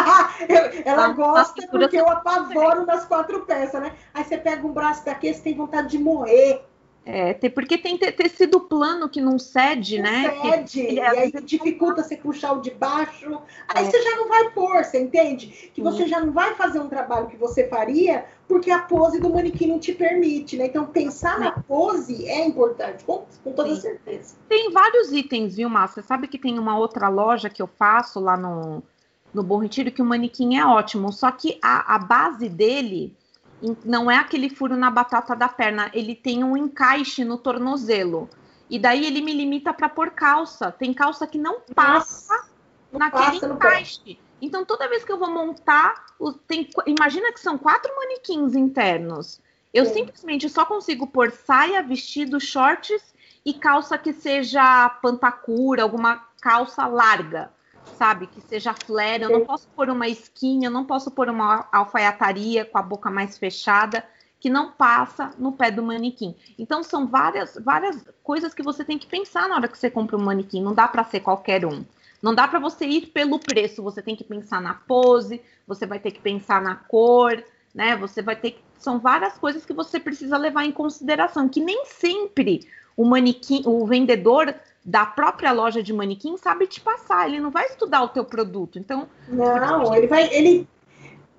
S1: ela gosta porque eu apavoro nas quatro peças, né? Aí você pega um braço daqui, você tem vontade de morrer.
S2: É, porque tem tecido plano que não cede, não né?
S1: Cede, que, e aí dificulta você puxar o de baixo. Aí é. você já não vai pôr, você entende? Que você já não vai fazer um trabalho que você faria porque a pose do manequim não te permite, né? Então, pensar na pose é importante, com, com toda Sim. certeza.
S2: Tem vários itens, viu, Márcia? Sabe que tem uma outra loja que eu faço lá no, no Bom Retiro que o manequim é ótimo, só que a, a base dele não é aquele furo na batata da perna, ele tem um encaixe no tornozelo. E daí ele me limita para pôr calça. Tem calça que não passa não naquele passa encaixe. Então, toda vez que eu vou montar, tem, imagina que são quatro manequins internos. Eu Sim. simplesmente só consigo pôr saia, vestido, shorts e calça que seja pantacura, alguma calça larga sabe? Que seja flare. Eu não posso pôr uma skin, eu não posso pôr uma alfaiataria com a boca mais fechada que não passa no pé do manequim. Então são várias várias coisas que você tem que pensar na hora que você compra um manequim. Não dá para ser qualquer um. Não dá para você ir pelo preço. Você tem que pensar na pose, você vai ter que pensar na cor, né? Você vai ter que são várias coisas que você precisa levar em consideração, que nem sempre o manequim, o vendedor da própria loja de manequim sabe te passar, ele não vai estudar o teu produto. Então,
S1: não, ele vai, ele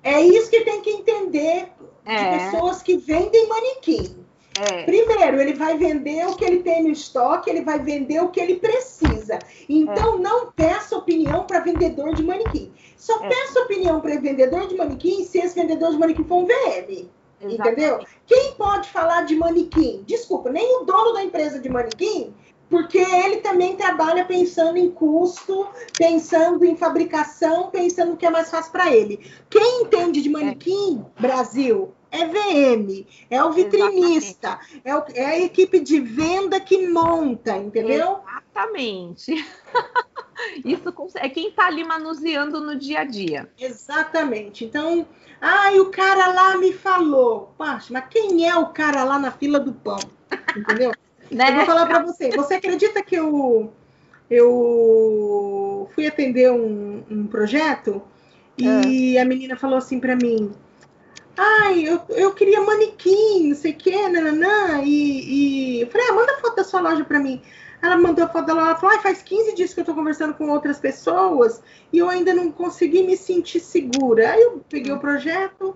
S1: é isso que tem que entender é. de pessoas que vendem manequim. É. Primeiro, ele vai vender o que ele tem no estoque, ele vai vender o que ele precisa. Então, é. não peça opinião para vendedor de manequim. Só é. peça opinião para vendedor de manequim se esse vendedor de manequim for um VM. Exatamente. Entendeu? Quem pode falar de manequim? Desculpa, nem o dono da empresa de manequim porque ele também trabalha pensando em custo, pensando em fabricação, pensando no que é mais fácil para ele. Quem entende de manequim. Brasil, é VM, é o vitrinista, é, o, é, a equipe de venda que monta, entendeu?
S2: Exatamente. Isso é quem está ali manuseando no dia a dia.
S1: Exatamente. Então, ai, o cara lá me falou. Poxa, mas quem é o cara lá na fila do pão? Entendeu? Né? Eu vou falar para você. Você acredita que eu, eu fui atender um, um projeto e é. a menina falou assim para mim: Ai, eu, eu queria manequim, não sei o quê, nananã. E, e eu falei: ah, manda foto da sua loja para mim. Ela mandou a foto dela, ela falou, ah, faz 15 dias que eu tô conversando com outras pessoas e eu ainda não consegui me sentir segura. Aí eu peguei o projeto,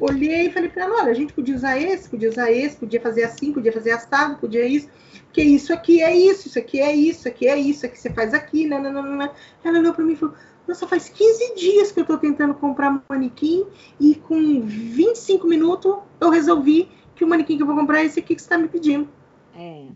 S1: olhei e falei para ela, olha, a gente podia usar esse, podia usar esse, podia fazer assim, podia fazer assado, podia isso, porque isso aqui é isso, isso aqui é isso, aqui é isso, aqui você faz aqui, né, né, né, né. Ela olhou para mim e falou, nossa, faz 15 dias que eu estou tentando comprar manequim e com 25 minutos eu resolvi que o manequim que eu vou comprar é esse aqui que você está me pedindo. É.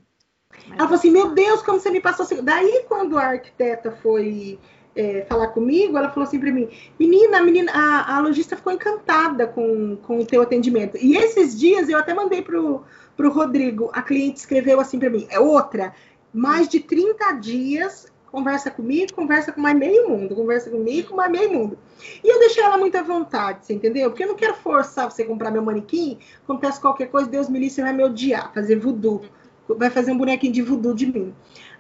S1: Ela falou assim, meu Deus, como você me passou... Daí, quando a arquiteta foi é, falar comigo, ela falou assim para mim, menina, menina, a, a lojista ficou encantada com, com o teu atendimento. E esses dias eu até mandei pro, pro Rodrigo, a cliente escreveu assim para mim, é outra, mais de 30 dias conversa comigo, conversa com mais meio mundo, conversa comigo, com mais meio mundo. E eu deixei ela muito à vontade, você entendeu? Porque eu não quero forçar você comprar meu manequim, acontece qualquer coisa, Deus me livre, você vai me odiar, fazer voodoo, vai fazer um bonequinho de voodoo de mim.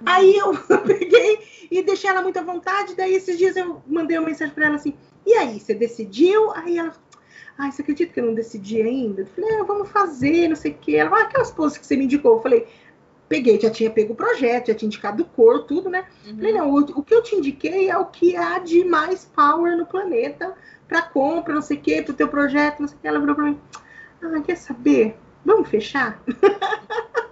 S1: Aí eu peguei e deixei ela muito à vontade, daí esses dias eu mandei uma mensagem para ela assim, e aí, você decidiu? Aí ela, ai, você acredita que eu não decidi ainda? Eu falei, ah, vamos fazer, não sei o quê. Ela, ah, aquelas poses que você me indicou. Eu falei, peguei, já tinha pego o projeto, já tinha indicado cor, tudo, né? Uhum. Falei, não, o, o, que eu te indiquei é o que há de mais power no planeta para compra, não sei o quê, pro teu projeto, não sei o que. Ela virou para mim, ah, quer saber? Vamos fechar?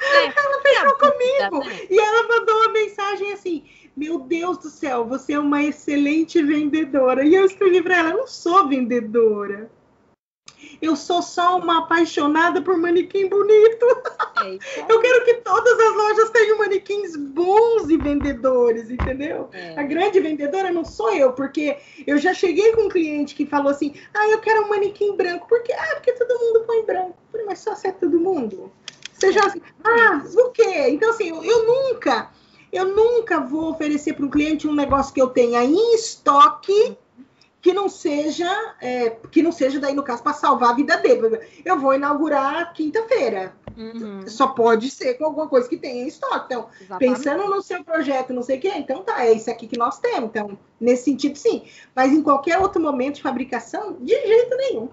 S1: É, ela fechou comigo. Né? E ela mandou uma mensagem assim: Meu Deus do céu, você é uma excelente vendedora. E eu escrevi para ela: Eu não sou vendedora. Eu sou só uma apaixonada por manequim bonito. É eu quero que todas as lojas tenham manequins bons e vendedores, entendeu? É. A grande vendedora não sou eu, porque eu já cheguei com um cliente que falou assim: ah, eu quero um manequim branco. Por quê? Ah, porque todo mundo põe branco. Falei, mas só se é todo mundo. Você já assim, ah, o quê? Então, assim, eu, eu nunca, eu nunca vou oferecer para um cliente um negócio que eu tenha em estoque que não seja, é, que não seja daí no caso para salvar a vida dele. Eu vou inaugurar quinta-feira. Uhum. Só pode ser com alguma coisa que tenha em estoque. Então, Exatamente. pensando no seu projeto, não sei o quê, então tá, é isso aqui que nós temos. Então, nesse sentido, sim. Mas em qualquer outro momento de fabricação, de jeito nenhum.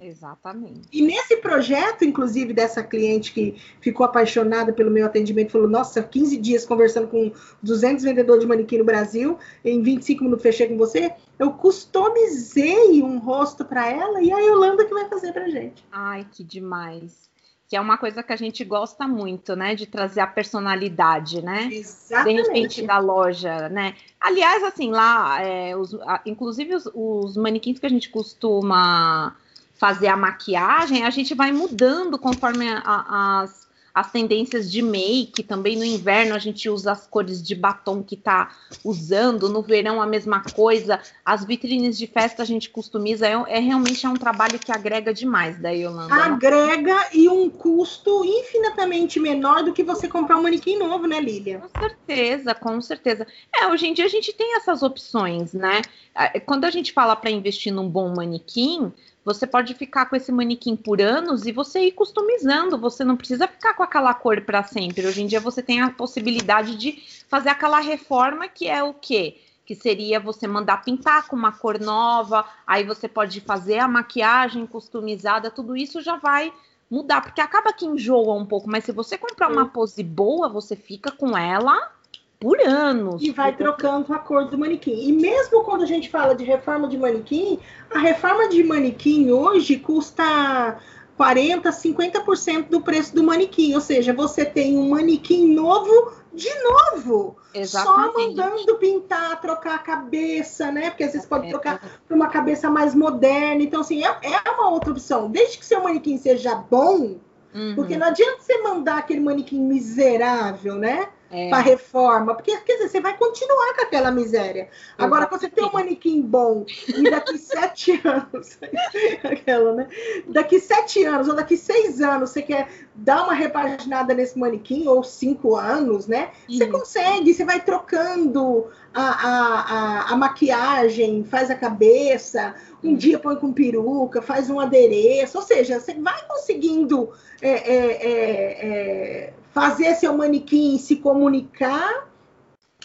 S2: Exatamente.
S1: E nesse projeto, inclusive, dessa cliente que ficou apaixonada pelo meu atendimento, falou: Nossa, 15 dias conversando com 200 vendedores de manequim no Brasil, em 25 minutos fechei com você. Eu customizei um rosto para ela e a Yolanda que vai fazer para gente.
S2: Ai, que demais. Que é uma coisa que a gente gosta muito, né? De trazer a personalidade, né?
S1: Exatamente.
S2: De repente da loja, né? Aliás, assim, lá, é, os, inclusive os, os manequins que a gente costuma fazer a maquiagem, a gente vai mudando conforme a, a, as, as tendências de make. Também no inverno a gente usa as cores de batom que tá usando, no verão a mesma coisa. As vitrines de festa a gente customiza. É, é realmente é um trabalho que agrega demais da Yolanda.
S1: Né? Agrega e um custo infinitamente menor do que você comprar um manequim novo, né, Lilia?
S2: Com certeza, com certeza. É, hoje em dia a gente tem essas opções, né? É, quando a gente fala para investir num bom manequim, você pode ficar com esse manequim por anos e você ir customizando. Você não precisa ficar com aquela cor para sempre. Hoje em dia você tem a possibilidade de fazer aquela reforma que é o quê? Que seria você mandar pintar com uma cor nova, aí você pode fazer a maquiagem customizada, tudo isso já vai mudar, porque acaba que enjoa um pouco, mas se você comprar uma pose boa, você fica com ela por anos.
S1: E vai trocando a cor do manequim. E mesmo quando a gente fala de reforma de manequim, a reforma de manequim hoje custa 40, 50% do preço do manequim. Ou seja, você tem um manequim novo de novo.
S2: Exatamente.
S1: Só mandando pintar, trocar a cabeça, né? Porque às vezes pode é, trocar para uma cabeça mais moderna. Então, assim, é, é uma outra opção. Desde que seu manequim seja bom, uhum. porque não adianta você mandar aquele manequim miserável, né? É. para reforma, porque quer dizer, você vai continuar com aquela miséria. Agora, quando você tem um manequim bom e daqui sete anos, aquela, né? Daqui sete anos ou daqui seis anos você quer dar uma repaginada nesse manequim, ou cinco anos, né? Você consegue, você vai trocando a, a, a, a maquiagem, faz a cabeça, um dia põe com peruca, faz um adereço, ou seja, você vai conseguindo é, é, é, é fazer seu manequim se comunicar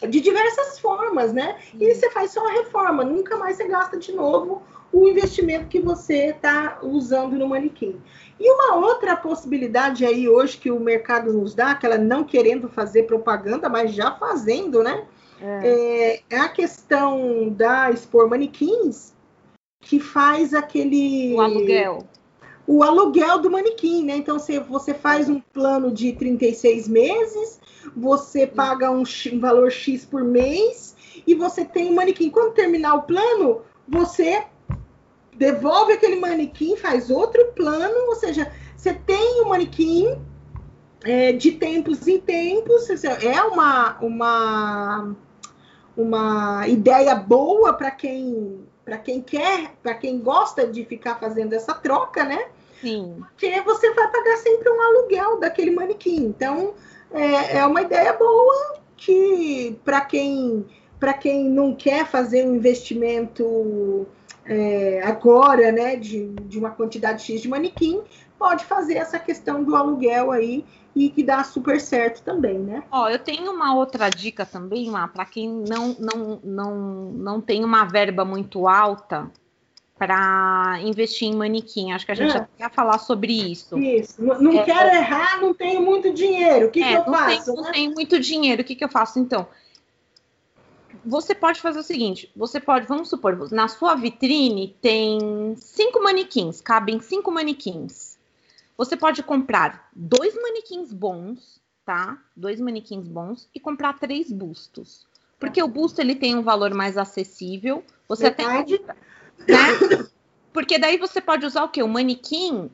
S1: de diversas formas, né? E você faz só a reforma, nunca mais você gasta de novo o investimento que você está usando no manequim. E uma outra possibilidade aí hoje que o mercado nos dá, aquela não querendo fazer propaganda, mas já fazendo, né? É, é, é a questão da expor manequins que faz aquele.
S2: O aluguel
S1: o aluguel do manequim, né? Então você, você faz um plano de 36 meses, você paga um, um valor X por mês e você tem um manequim. Quando terminar o plano, você devolve aquele manequim, faz outro plano, ou seja, você tem o um manequim é, de tempos em tempos, é uma, uma uma ideia boa para quem para quem quer, para quem gosta de ficar fazendo essa troca, né?
S2: Sim.
S1: Porque você vai pagar sempre um aluguel daquele manequim. Então, é, é uma ideia boa que para quem para quem não quer fazer um investimento é, agora, né, de, de uma quantidade X de manequim, pode fazer essa questão do aluguel aí e que dá super certo também, né?
S2: Ó, eu tenho uma outra dica também, para quem não, não, não, não tem uma verba muito alta para investir em manequim. Acho que a gente é. já quer falar sobre isso.
S1: Isso. Não, não é, quero é, errar, não tenho muito dinheiro. O que, é, que eu
S2: não
S1: faço?
S2: Né? Não tenho muito dinheiro. O que, que eu faço então? Você pode fazer o seguinte: você pode, vamos supor, na sua vitrine tem cinco manequins, cabem cinco manequins. Você pode comprar dois manequins bons, tá? Dois manequins bons e comprar três bustos. Porque o busto ele tem um valor mais acessível. Você Verdade. até né? Porque daí você pode usar o quê? O manequim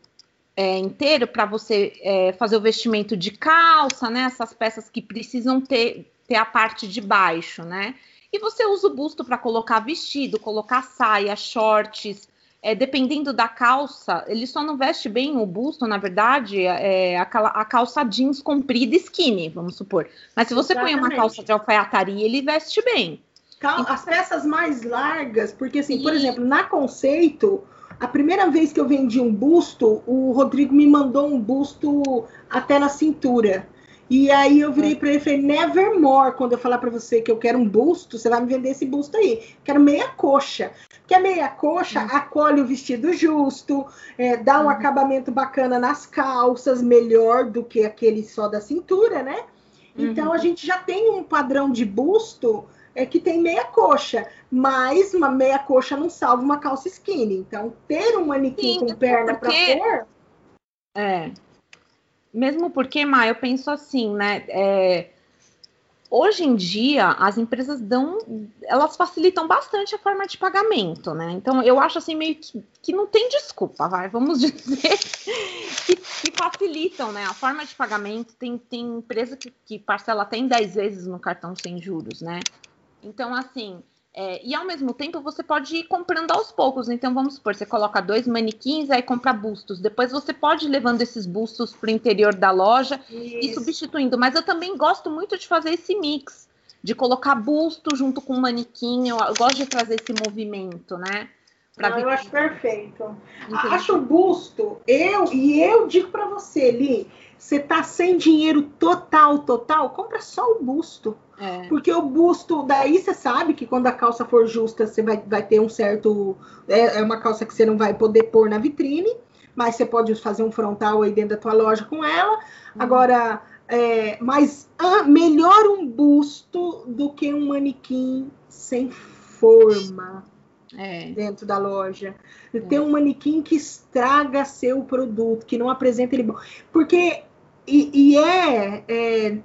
S2: é, inteiro para você é, fazer o vestimento de calça, né? Essas peças que precisam ter, ter a parte de baixo, né? E você usa o busto para colocar vestido, colocar saia, shorts, é, dependendo da calça, ele só não veste bem o busto, na verdade, é, a, a, calça jeans comprida skinny, vamos supor. Mas se você Exatamente. põe uma calça de alfaiataria, ele veste bem.
S1: Cal então, as peças mais largas, porque assim, e... por exemplo, na conceito, a primeira vez que eu vendi um busto, o Rodrigo me mandou um busto até na cintura. E aí eu virei para ele e falei, nevermore, quando eu falar para você que eu quero um busto, você vai me vender esse busto aí. Quero meia coxa. Porque a meia coxa uhum. acolhe o vestido justo, é, dá um uhum. acabamento bacana nas calças, melhor do que aquele só da cintura, né? Então uhum. a gente já tem um padrão de busto é que tem meia coxa, mas uma meia coxa não salva uma calça skinny. Então, ter um manequim Sim, com perna porque... para pôr.
S2: É. Mesmo porque, Ma, eu penso assim, né? É, hoje em dia, as empresas dão, elas facilitam bastante a forma de pagamento, né? Então, eu acho assim meio que, que não tem desculpa, vai, vamos dizer que, que, facilitam, né? A forma de pagamento tem, tem empresa que, que parcela até em 10 vezes no cartão sem juros, né? Então, assim, é, e ao mesmo tempo você pode ir comprando aos poucos. Então, vamos supor, você coloca dois manequins, aí compra bustos. Depois você pode ir levando esses bustos para o interior da loja Isso. e substituindo. Mas eu também gosto muito de fazer esse mix, de colocar busto junto com manequim. Eu, gosto de trazer esse movimento, né?
S1: Não, eu acho perfeito. Entendi. Acho busto, eu e eu digo para você, Li, você tá sem dinheiro total, total, compra só o busto. É. Porque o busto, daí você sabe que quando a calça for justa, você vai, vai ter um certo. É, é, uma calça que você não vai poder pôr na vitrine, mas você pode fazer um frontal aí dentro da tua loja com ela. Uhum. Agora, é, mas ah, melhor um busto do que um manequim sem forma. É. dentro da loja. É. Ter um manequim que estraga seu produto, que não apresenta ele bom. Porque, e, e é, é,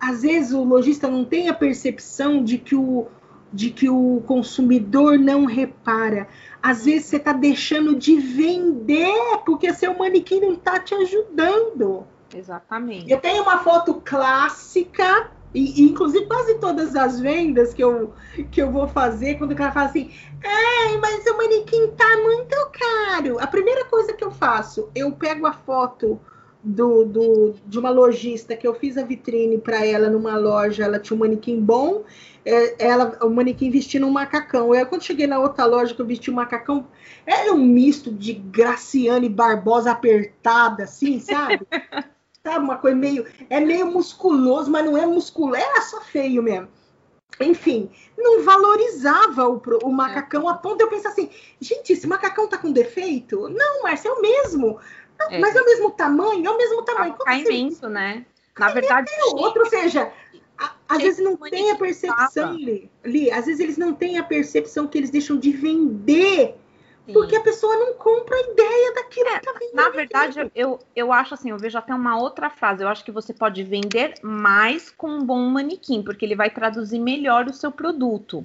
S1: às vezes o lojista não tem a percepção de que o, de que o consumidor não repara. Às vezes você está deixando de vender porque seu manequim não está te ajudando.
S2: Exatamente.
S1: Eu tenho uma foto clássica, e, e, inclusive quase todas as vendas que eu, que eu vou fazer, quando o cara fala assim, ai, mas o manequim tá muito caro. A primeira coisa que eu faço, eu pego a foto do, do, de uma lojista que eu fiz a vitrine para ela numa loja, ela tinha um manequim bom, é, ela, o manequim vestindo um macacão. Eu, quando cheguei na outra loja que eu vesti um macacão, era um misto de Graciane Barbosa apertada, assim, sabe? sabe, uma coisa meio. É meio musculoso, mas não é musculoso, era só feio mesmo. Enfim, não valorizava o, o macacão é. a ponto de eu pensar assim, gente, esse macacão tá com defeito? Não, Márcia, é o mesmo. É. Mas é o mesmo tamanho? É o mesmo tamanho.
S2: Tá imenso, né? Na verdade.
S1: É o outro, ou seja, a, às vezes não tem a percepção, Li, Li, às vezes eles não têm a percepção que eles deixam de vender. Sim. Porque a pessoa não compra a ideia daquilo é, que tá vendendo.
S2: Na verdade, eu, eu acho assim, eu vejo até uma outra frase. Eu acho que você pode vender mais com um bom manequim, porque ele vai traduzir melhor o seu produto.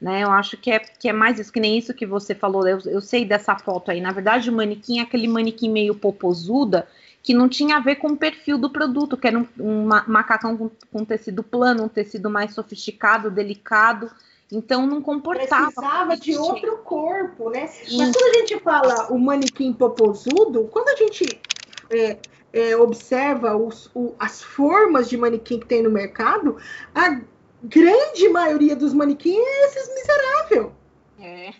S2: Né? Eu acho que é, que é mais isso, que nem isso que você falou. Eu, eu sei dessa foto aí. Na verdade, o manequim é aquele manequim meio popozuda, que não tinha a ver com o perfil do produto, que era um, um macacão com, com tecido plano, um tecido mais sofisticado, delicado. Então não comportava.
S1: Precisava de outro corpo, né? Sim. Mas quando a gente fala o manequim popozudo, quando a gente é, é, observa os, o, as formas de manequim que tem no mercado, a grande maioria dos manequins é esses miserável. É.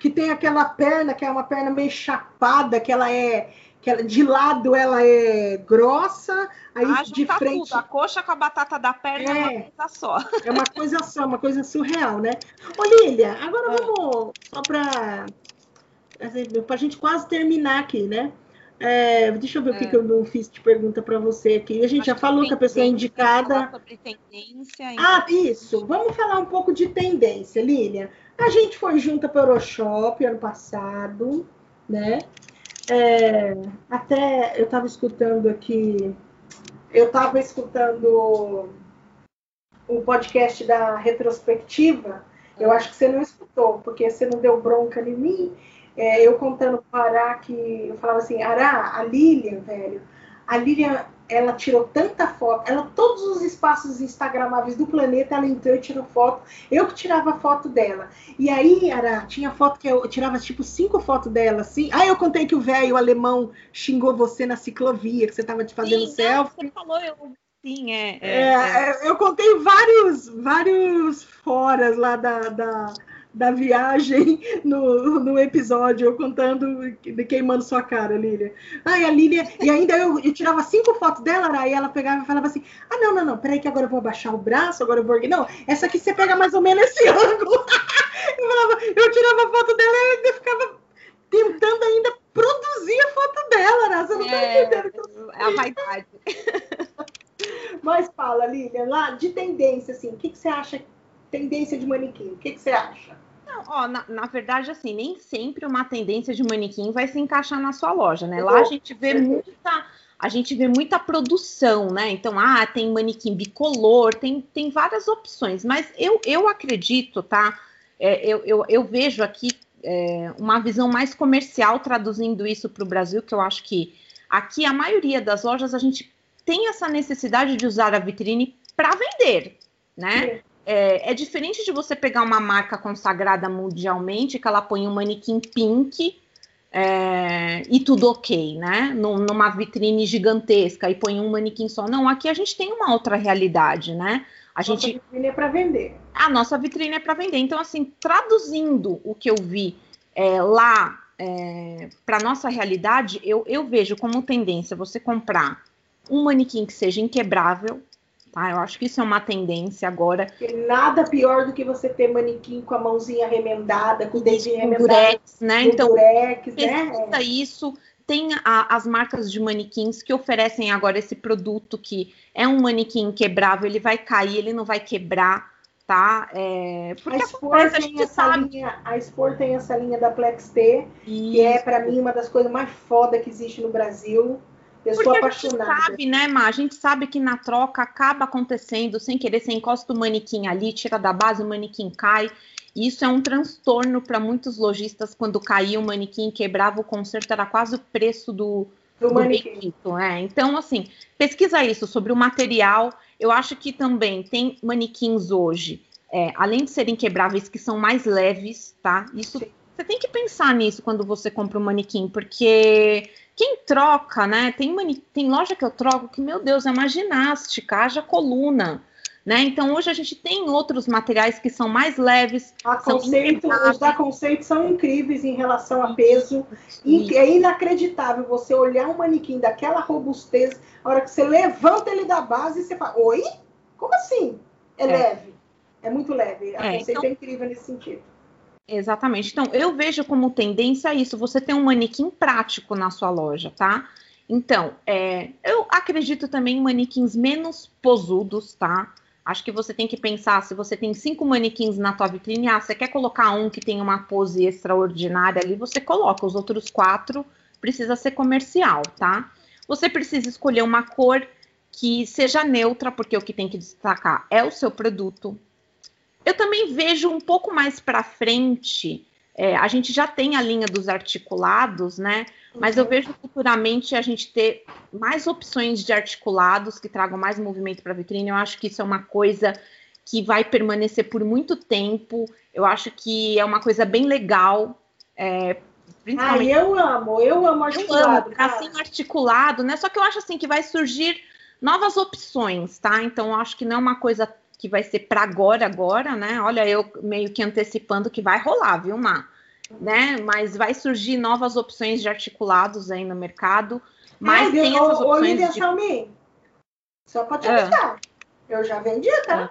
S1: que tem aquela perna que é uma perna meio chapada, que ela é que ela, de lado ela é grossa, aí ah, de frente tudo.
S2: a coxa com a batata da perna é, é uma coisa só.
S1: É uma coisa só, uma coisa surreal, né? Ô Lília, agora é. vamos só para assim, para a gente quase terminar aqui, né? É, deixa eu ver é. o que, é. que eu não fiz de pergunta para você aqui. A gente Acho já falou que a pessoa é indicada. Sobre tendência, ah, isso. Vamos falar um pouco de tendência, Lília. A gente foi junto para o Euroshop ano passado, né? É, até eu estava escutando aqui, eu estava escutando o podcast da retrospectiva. Eu acho que você não escutou, porque você não deu bronca em mim é, eu contando para Ará que eu falava assim, Ará, a Lilian, velho, a Lilian, ela tirou tanta foto, ela, todos os espaços instagramáveis do planeta, ela entrou e tirou foto, eu que tirava foto dela. E aí, Ará, tinha foto que eu, eu tirava tipo cinco fotos dela, assim. Aí eu contei que o velho alemão xingou você na ciclovia, que você estava te fazendo Sim, selfie. Não, você falou, eu Sim, é, é, é, é, Eu contei vários, vários foras lá da, da, da viagem no, no episódio, eu contando, queimando sua cara, Lília. Ai, a Lília, e ainda eu, eu tirava cinco fotos dela, aí ela pegava e falava assim: ah, não, não, não, peraí que agora eu vou abaixar o braço, agora eu vou. Não, essa aqui você pega mais ou menos esse ângulo. eu, falava, eu tirava foto dela e ainda ficava tentando ainda produzir a foto dela, né? Você não tá é, tá entendendo. É a vaidade. Mas fala, Lilian, lá de tendência, assim, o que, que você acha tendência de manequim? O que, que você acha?
S2: Não, ó, na, na, verdade, assim, nem sempre uma tendência de manequim vai se encaixar na sua loja, né? Lá a gente vê muita, a gente vê muita produção, né? Então, ah, tem manequim bicolor, tem, tem várias opções, mas eu, eu acredito, tá? É, eu, eu, eu, vejo aqui é, uma visão mais comercial traduzindo isso para o Brasil, que eu acho que aqui a maioria das lojas a gente tem essa necessidade de usar a vitrine para vender, né? É, é, diferente de você pegar uma marca consagrada mundialmente, que ela põe um manequim pink é, e tudo ok, né? numa vitrine gigantesca e põe um manequim só. Não, aqui a gente tem uma outra realidade, né? A
S1: nossa
S2: gente...
S1: vitrine é para vender.
S2: A nossa vitrine é para vender. Então, assim, traduzindo o que eu vi é, lá é, para nossa realidade, eu, eu vejo como tendência você comprar um manequim que seja inquebrável, Tá? Eu acho que isso é uma tendência agora.
S1: nada pior do que você ter manequim com a mãozinha remendada, com o dedinho remendado.
S2: Durex, né? Então, durex, né? isso. Tem a, as marcas de manequins que oferecem agora esse produto que é um manequim quebrável, ele vai cair, ele não vai quebrar, tá?
S1: É, porque a Sport, tem essa sabe... linha, a Sport tem essa linha da Plex T, isso. que é para mim uma das coisas mais foda que existe no Brasil. Eu Porque sou apaixonada.
S2: A gente sabe, né, Má? A gente sabe que na troca acaba acontecendo sem querer, você encosta o manequim ali, tira da base, o manequim cai. E isso é um transtorno para muitos lojistas quando caía o manequim, quebrava o conserto, era quase o preço do, do, do manequim. é. Então, assim, pesquisa isso sobre o material. Eu acho que também tem manequins hoje, é, além de serem quebráveis, que são mais leves, tá? Isso Sim. Você tem que pensar nisso quando você compra um manequim, porque quem troca, né? Tem, tem loja que eu troco que, meu Deus, é uma ginástica, haja coluna. Né? Então hoje a gente tem outros materiais que são mais leves.
S1: A conceito, os da conceito são incríveis em relação a peso. E é inacreditável você olhar um manequim daquela robustez, a hora que você levanta ele da base e você fala, oi? Como assim? É, é. leve. É muito leve. A é, conceito então... é incrível nesse sentido.
S2: Exatamente. Então, eu vejo como tendência isso, você ter um manequim prático na sua loja, tá? Então, é, eu acredito também em manequins menos posudos, tá? Acho que você tem que pensar, se você tem cinco manequins na tua vitrine, ah, você quer colocar um que tem uma pose extraordinária ali, você coloca. Os outros quatro precisa ser comercial, tá? Você precisa escolher uma cor que seja neutra, porque o que tem que destacar é o seu produto, eu também vejo um pouco mais para frente. É, a gente já tem a linha dos articulados, né? Mas eu uhum. vejo futuramente a gente ter mais opções de articulados que tragam mais movimento para a vitrine. Eu acho que isso é uma coisa que vai permanecer por muito tempo. Eu acho que é uma coisa bem legal. É,
S1: principalmente... Ah, eu amo, eu amo articulado.
S2: Eu amo, assim, articulado, né? Só que eu acho assim que vai surgir novas opções, tá? Então, eu acho que não é uma coisa que vai ser para agora, agora, né? Olha, eu meio que antecipando que vai rolar, viu, Má? Né? Mas vai surgir novas opções de articulados aí no mercado. Mas é, tem essas opções. Ô, Lívia
S1: de... Salmi, só para te avisar, eu já vendi, tá?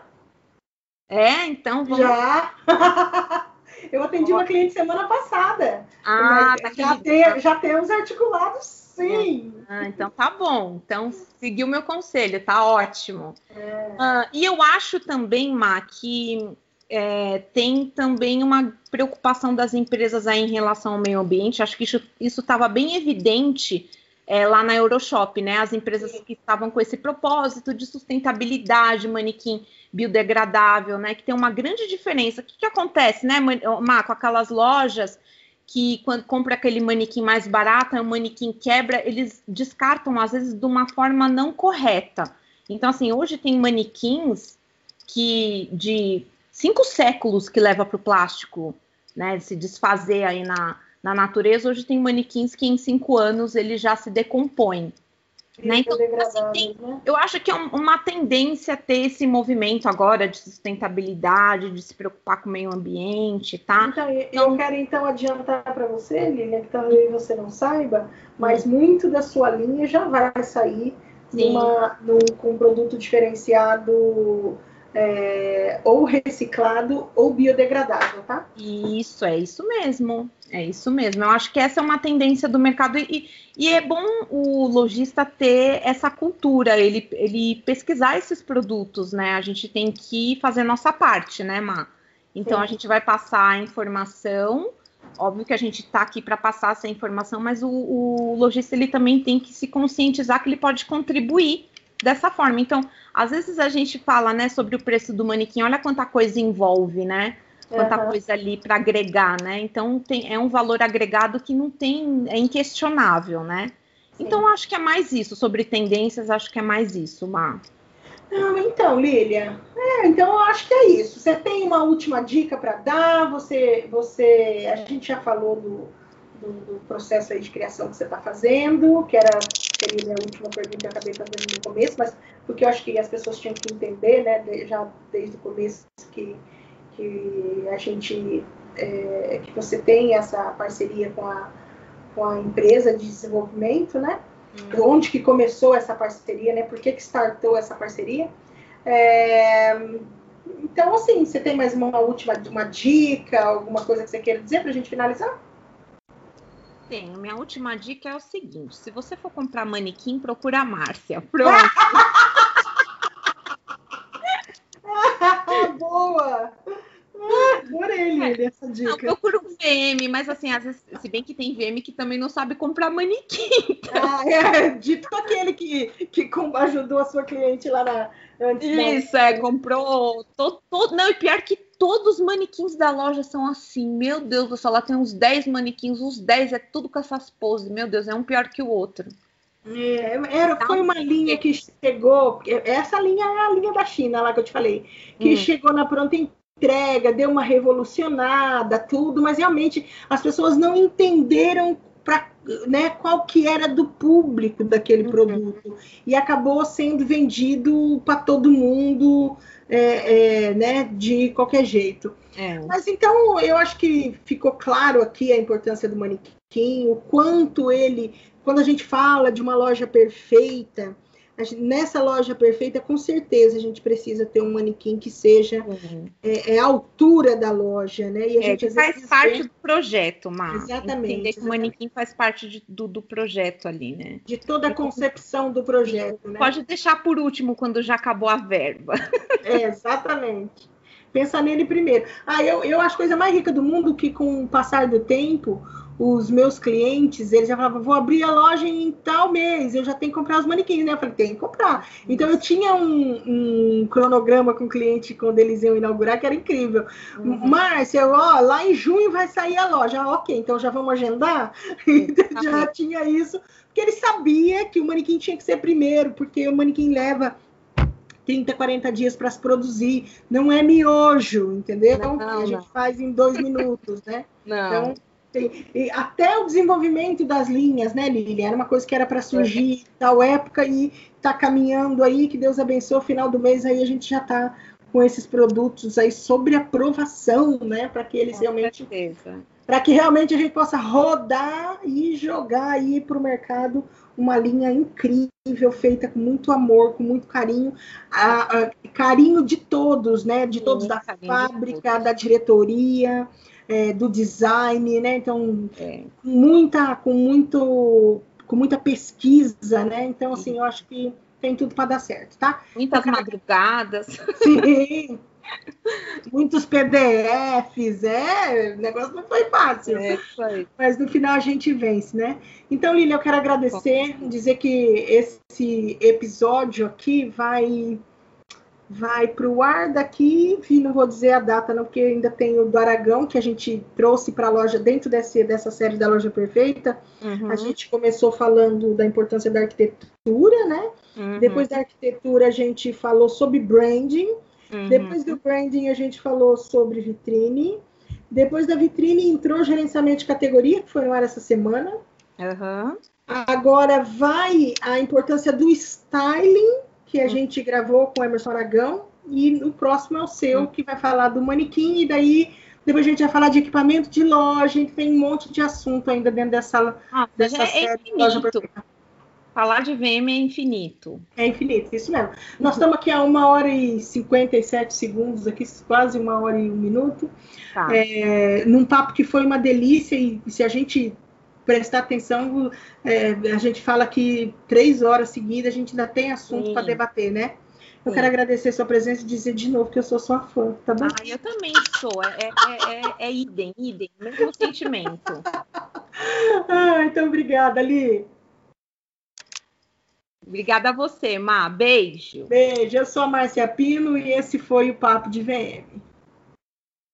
S2: É, então
S1: vamos... Já! eu atendi uma cliente semana passada.
S2: Ah, tá
S1: já, tem, já temos articulados, sim.
S2: Ah, então tá bom. Então seguiu meu conselho, tá ótimo. É. Ah, e eu acho também, Má, que é, tem também uma preocupação das empresas aí em relação ao meio ambiente. Acho que isso estava bem evidente é, lá na Euroshop, né? As empresas que estavam com esse propósito de sustentabilidade, manequim biodegradável, né? Que tem uma grande diferença. O que, que acontece, né, Marco? Aquelas lojas que quando compra aquele manequim mais barato, o manequim quebra, eles descartam às vezes de uma forma não correta. Então, assim, hoje tem manequins que de cinco séculos que leva para o plástico, né? Se desfazer aí na, na natureza, hoje tem manequins que em cinco anos ele já se decompõe. Né? Então, assim, tem, eu acho que é uma tendência ter esse movimento agora de sustentabilidade, de se preocupar com o meio ambiente, tá?
S1: Então, então eu quero então adiantar para você, Lilian, que talvez você não saiba, mas hum. muito da sua linha já vai sair numa, num, com um produto diferenciado é, ou reciclado ou biodegradável, tá?
S2: Isso, é isso mesmo. É isso mesmo. Eu acho que essa é uma tendência do mercado e, e é bom o lojista ter essa cultura, ele, ele pesquisar esses produtos, né? A gente tem que fazer nossa parte, né, Má? Então Sim. a gente vai passar a informação. Óbvio que a gente está aqui para passar essa informação, mas o, o lojista ele também tem que se conscientizar que ele pode contribuir dessa forma. Então, às vezes a gente fala, né, sobre o preço do manequim, olha quanta coisa envolve, né? Quanta uhum. coisa ali para agregar, né? Então tem, é um valor agregado que não tem, é inquestionável, né? Sim. Então acho que é mais isso, sobre tendências, acho que é mais isso, Má.
S1: Não, então, Lilia, é, então eu acho que é isso. Você tem uma última dica para dar? Você, você, a gente já falou do, do, do processo aí de criação que você está fazendo, que era seria a última pergunta que eu acabei fazendo no começo, mas porque eu acho que as pessoas tinham que entender, né, já desde o começo, que, que a gente, é, que você tem essa parceria com a, com a empresa de desenvolvimento, né, hum. onde que começou essa parceria, né, por que que startou essa parceria. É, então, assim, você tem mais uma última uma dica, alguma coisa que você queira dizer para a gente finalizar?
S2: Tenho. Minha última dica é o seguinte: se você for comprar manequim, procura a Márcia. Pronto.
S1: Boa! Adorei, Lili, essa dica. Não,
S2: procura um VM, mas assim, às vezes, se bem que tem VM que também não sabe comprar manequim.
S1: Então... Ah, é, dito aquele que, que ajudou a sua cliente lá na.
S2: Antes Isso, é, comprou. Todo, todo, não, e pior que todos os manequins da loja são assim. Meu Deus do céu, lá tem uns 10 manequins, os 10 é tudo com essas poses. Meu Deus, é um pior que o outro.
S1: É, era, foi uma linha que chegou. Essa linha é a linha da China, lá que eu te falei, que hum. chegou na pronta entrega, deu uma revolucionada, tudo, mas realmente as pessoas não entenderam pra, né, qual que era do público daquele uhum. produto e acabou sendo vendido para todo mundo é, é, né, de qualquer jeito. É. Mas então eu acho que ficou claro aqui a importância do manequim, o quanto ele, quando a gente fala de uma loja perfeita, nessa loja perfeita, com certeza a gente precisa ter um manequim que seja uhum. é, é, a altura da loja, né?
S2: E a é, gente, faz parte vê... do projeto, Mar.
S1: Exatamente.
S2: Entender que o manequim faz parte de, do, do, projeto ali, né?
S1: De toda a concepção do projeto, né?
S2: Pode deixar por último quando já acabou a verba.
S1: É, exatamente. Pensa nele primeiro. Ah, eu, eu acho a coisa mais rica do mundo que com o passar do tempo os meus clientes, eles já falavam, vou abrir a loja em tal mês, eu já tenho que comprar os manequins, né? Eu falei, tem que comprar. Então eu tinha um, um cronograma com o cliente quando eles iam inaugurar, que era incrível. Uhum. Márcia, ó, lá em junho vai sair a loja. Ah, ok, então já vamos agendar? Então, já tinha isso, porque ele sabia que o manequim tinha que ser primeiro, porque o manequim leva 30, 40 dias para se produzir. Não é miojo, entendeu? Não, a gente faz em dois minutos, né?
S2: Não. Então,
S1: tem, até o desenvolvimento das linhas, né, Lili? Era uma coisa que era para surgir é. tal época e está caminhando aí, que Deus abençoe, final do mês aí a gente já está com esses produtos aí sobre aprovação, né, para que eles com realmente para que realmente a gente possa rodar e jogar aí para o mercado uma linha incrível, feita com muito amor, com muito carinho, a, a, carinho de todos, né? De todos Sim, da fábrica, todos. da diretoria, é, do design, né? Então, é. com muita, com muito, com muita pesquisa, né? Então, assim, eu acho que tem tudo para dar certo, tá?
S2: Muitas Porque... madrugadas.
S1: Sim. Muitos PDFs, é, o negócio não foi fácil. É. Mas no final a gente vence, né? Então, Lília, eu quero agradecer, dizer que esse episódio aqui vai vai para o ar daqui, e não vou dizer a data não, porque ainda tem o do Aragão, que a gente trouxe para a loja, dentro desse, dessa série da Loja Perfeita, uhum. a gente começou falando da importância da arquitetura, né? Uhum. Depois da arquitetura a gente falou sobre branding, Uhum. Depois do branding, a gente falou sobre vitrine. Depois da vitrine, entrou gerenciamento de categoria, que foi no ar essa semana.
S2: Uhum.
S1: Agora vai a importância do styling, que a uhum. gente gravou com o Emerson Aragão. E o próximo é o seu, uhum. que vai falar do manequim. E daí, depois a gente vai falar de equipamento de loja. A gente tem um monte de assunto ainda dentro dessa,
S2: ah, dessa é série. Infinito. Falar de VM é infinito.
S1: É infinito, isso mesmo. Nós estamos aqui a uma hora e 57 segundos, aqui, quase uma hora e um minuto. Tá. É, num papo que foi uma delícia, e se a gente prestar atenção, é, a gente fala que três horas seguidas a gente ainda tem assunto para debater, né? Eu Sim. quero agradecer sua presença e dizer de novo que eu sou sua fã, tá bom?
S2: Ah, eu também sou. É, é, é, é idem, idem, mesmo sentimento.
S1: ah, então obrigada, Ali.
S2: Obrigada a você, Má. Beijo.
S1: Beijo. Eu sou a Márcia Pino e esse foi o Papo de VM.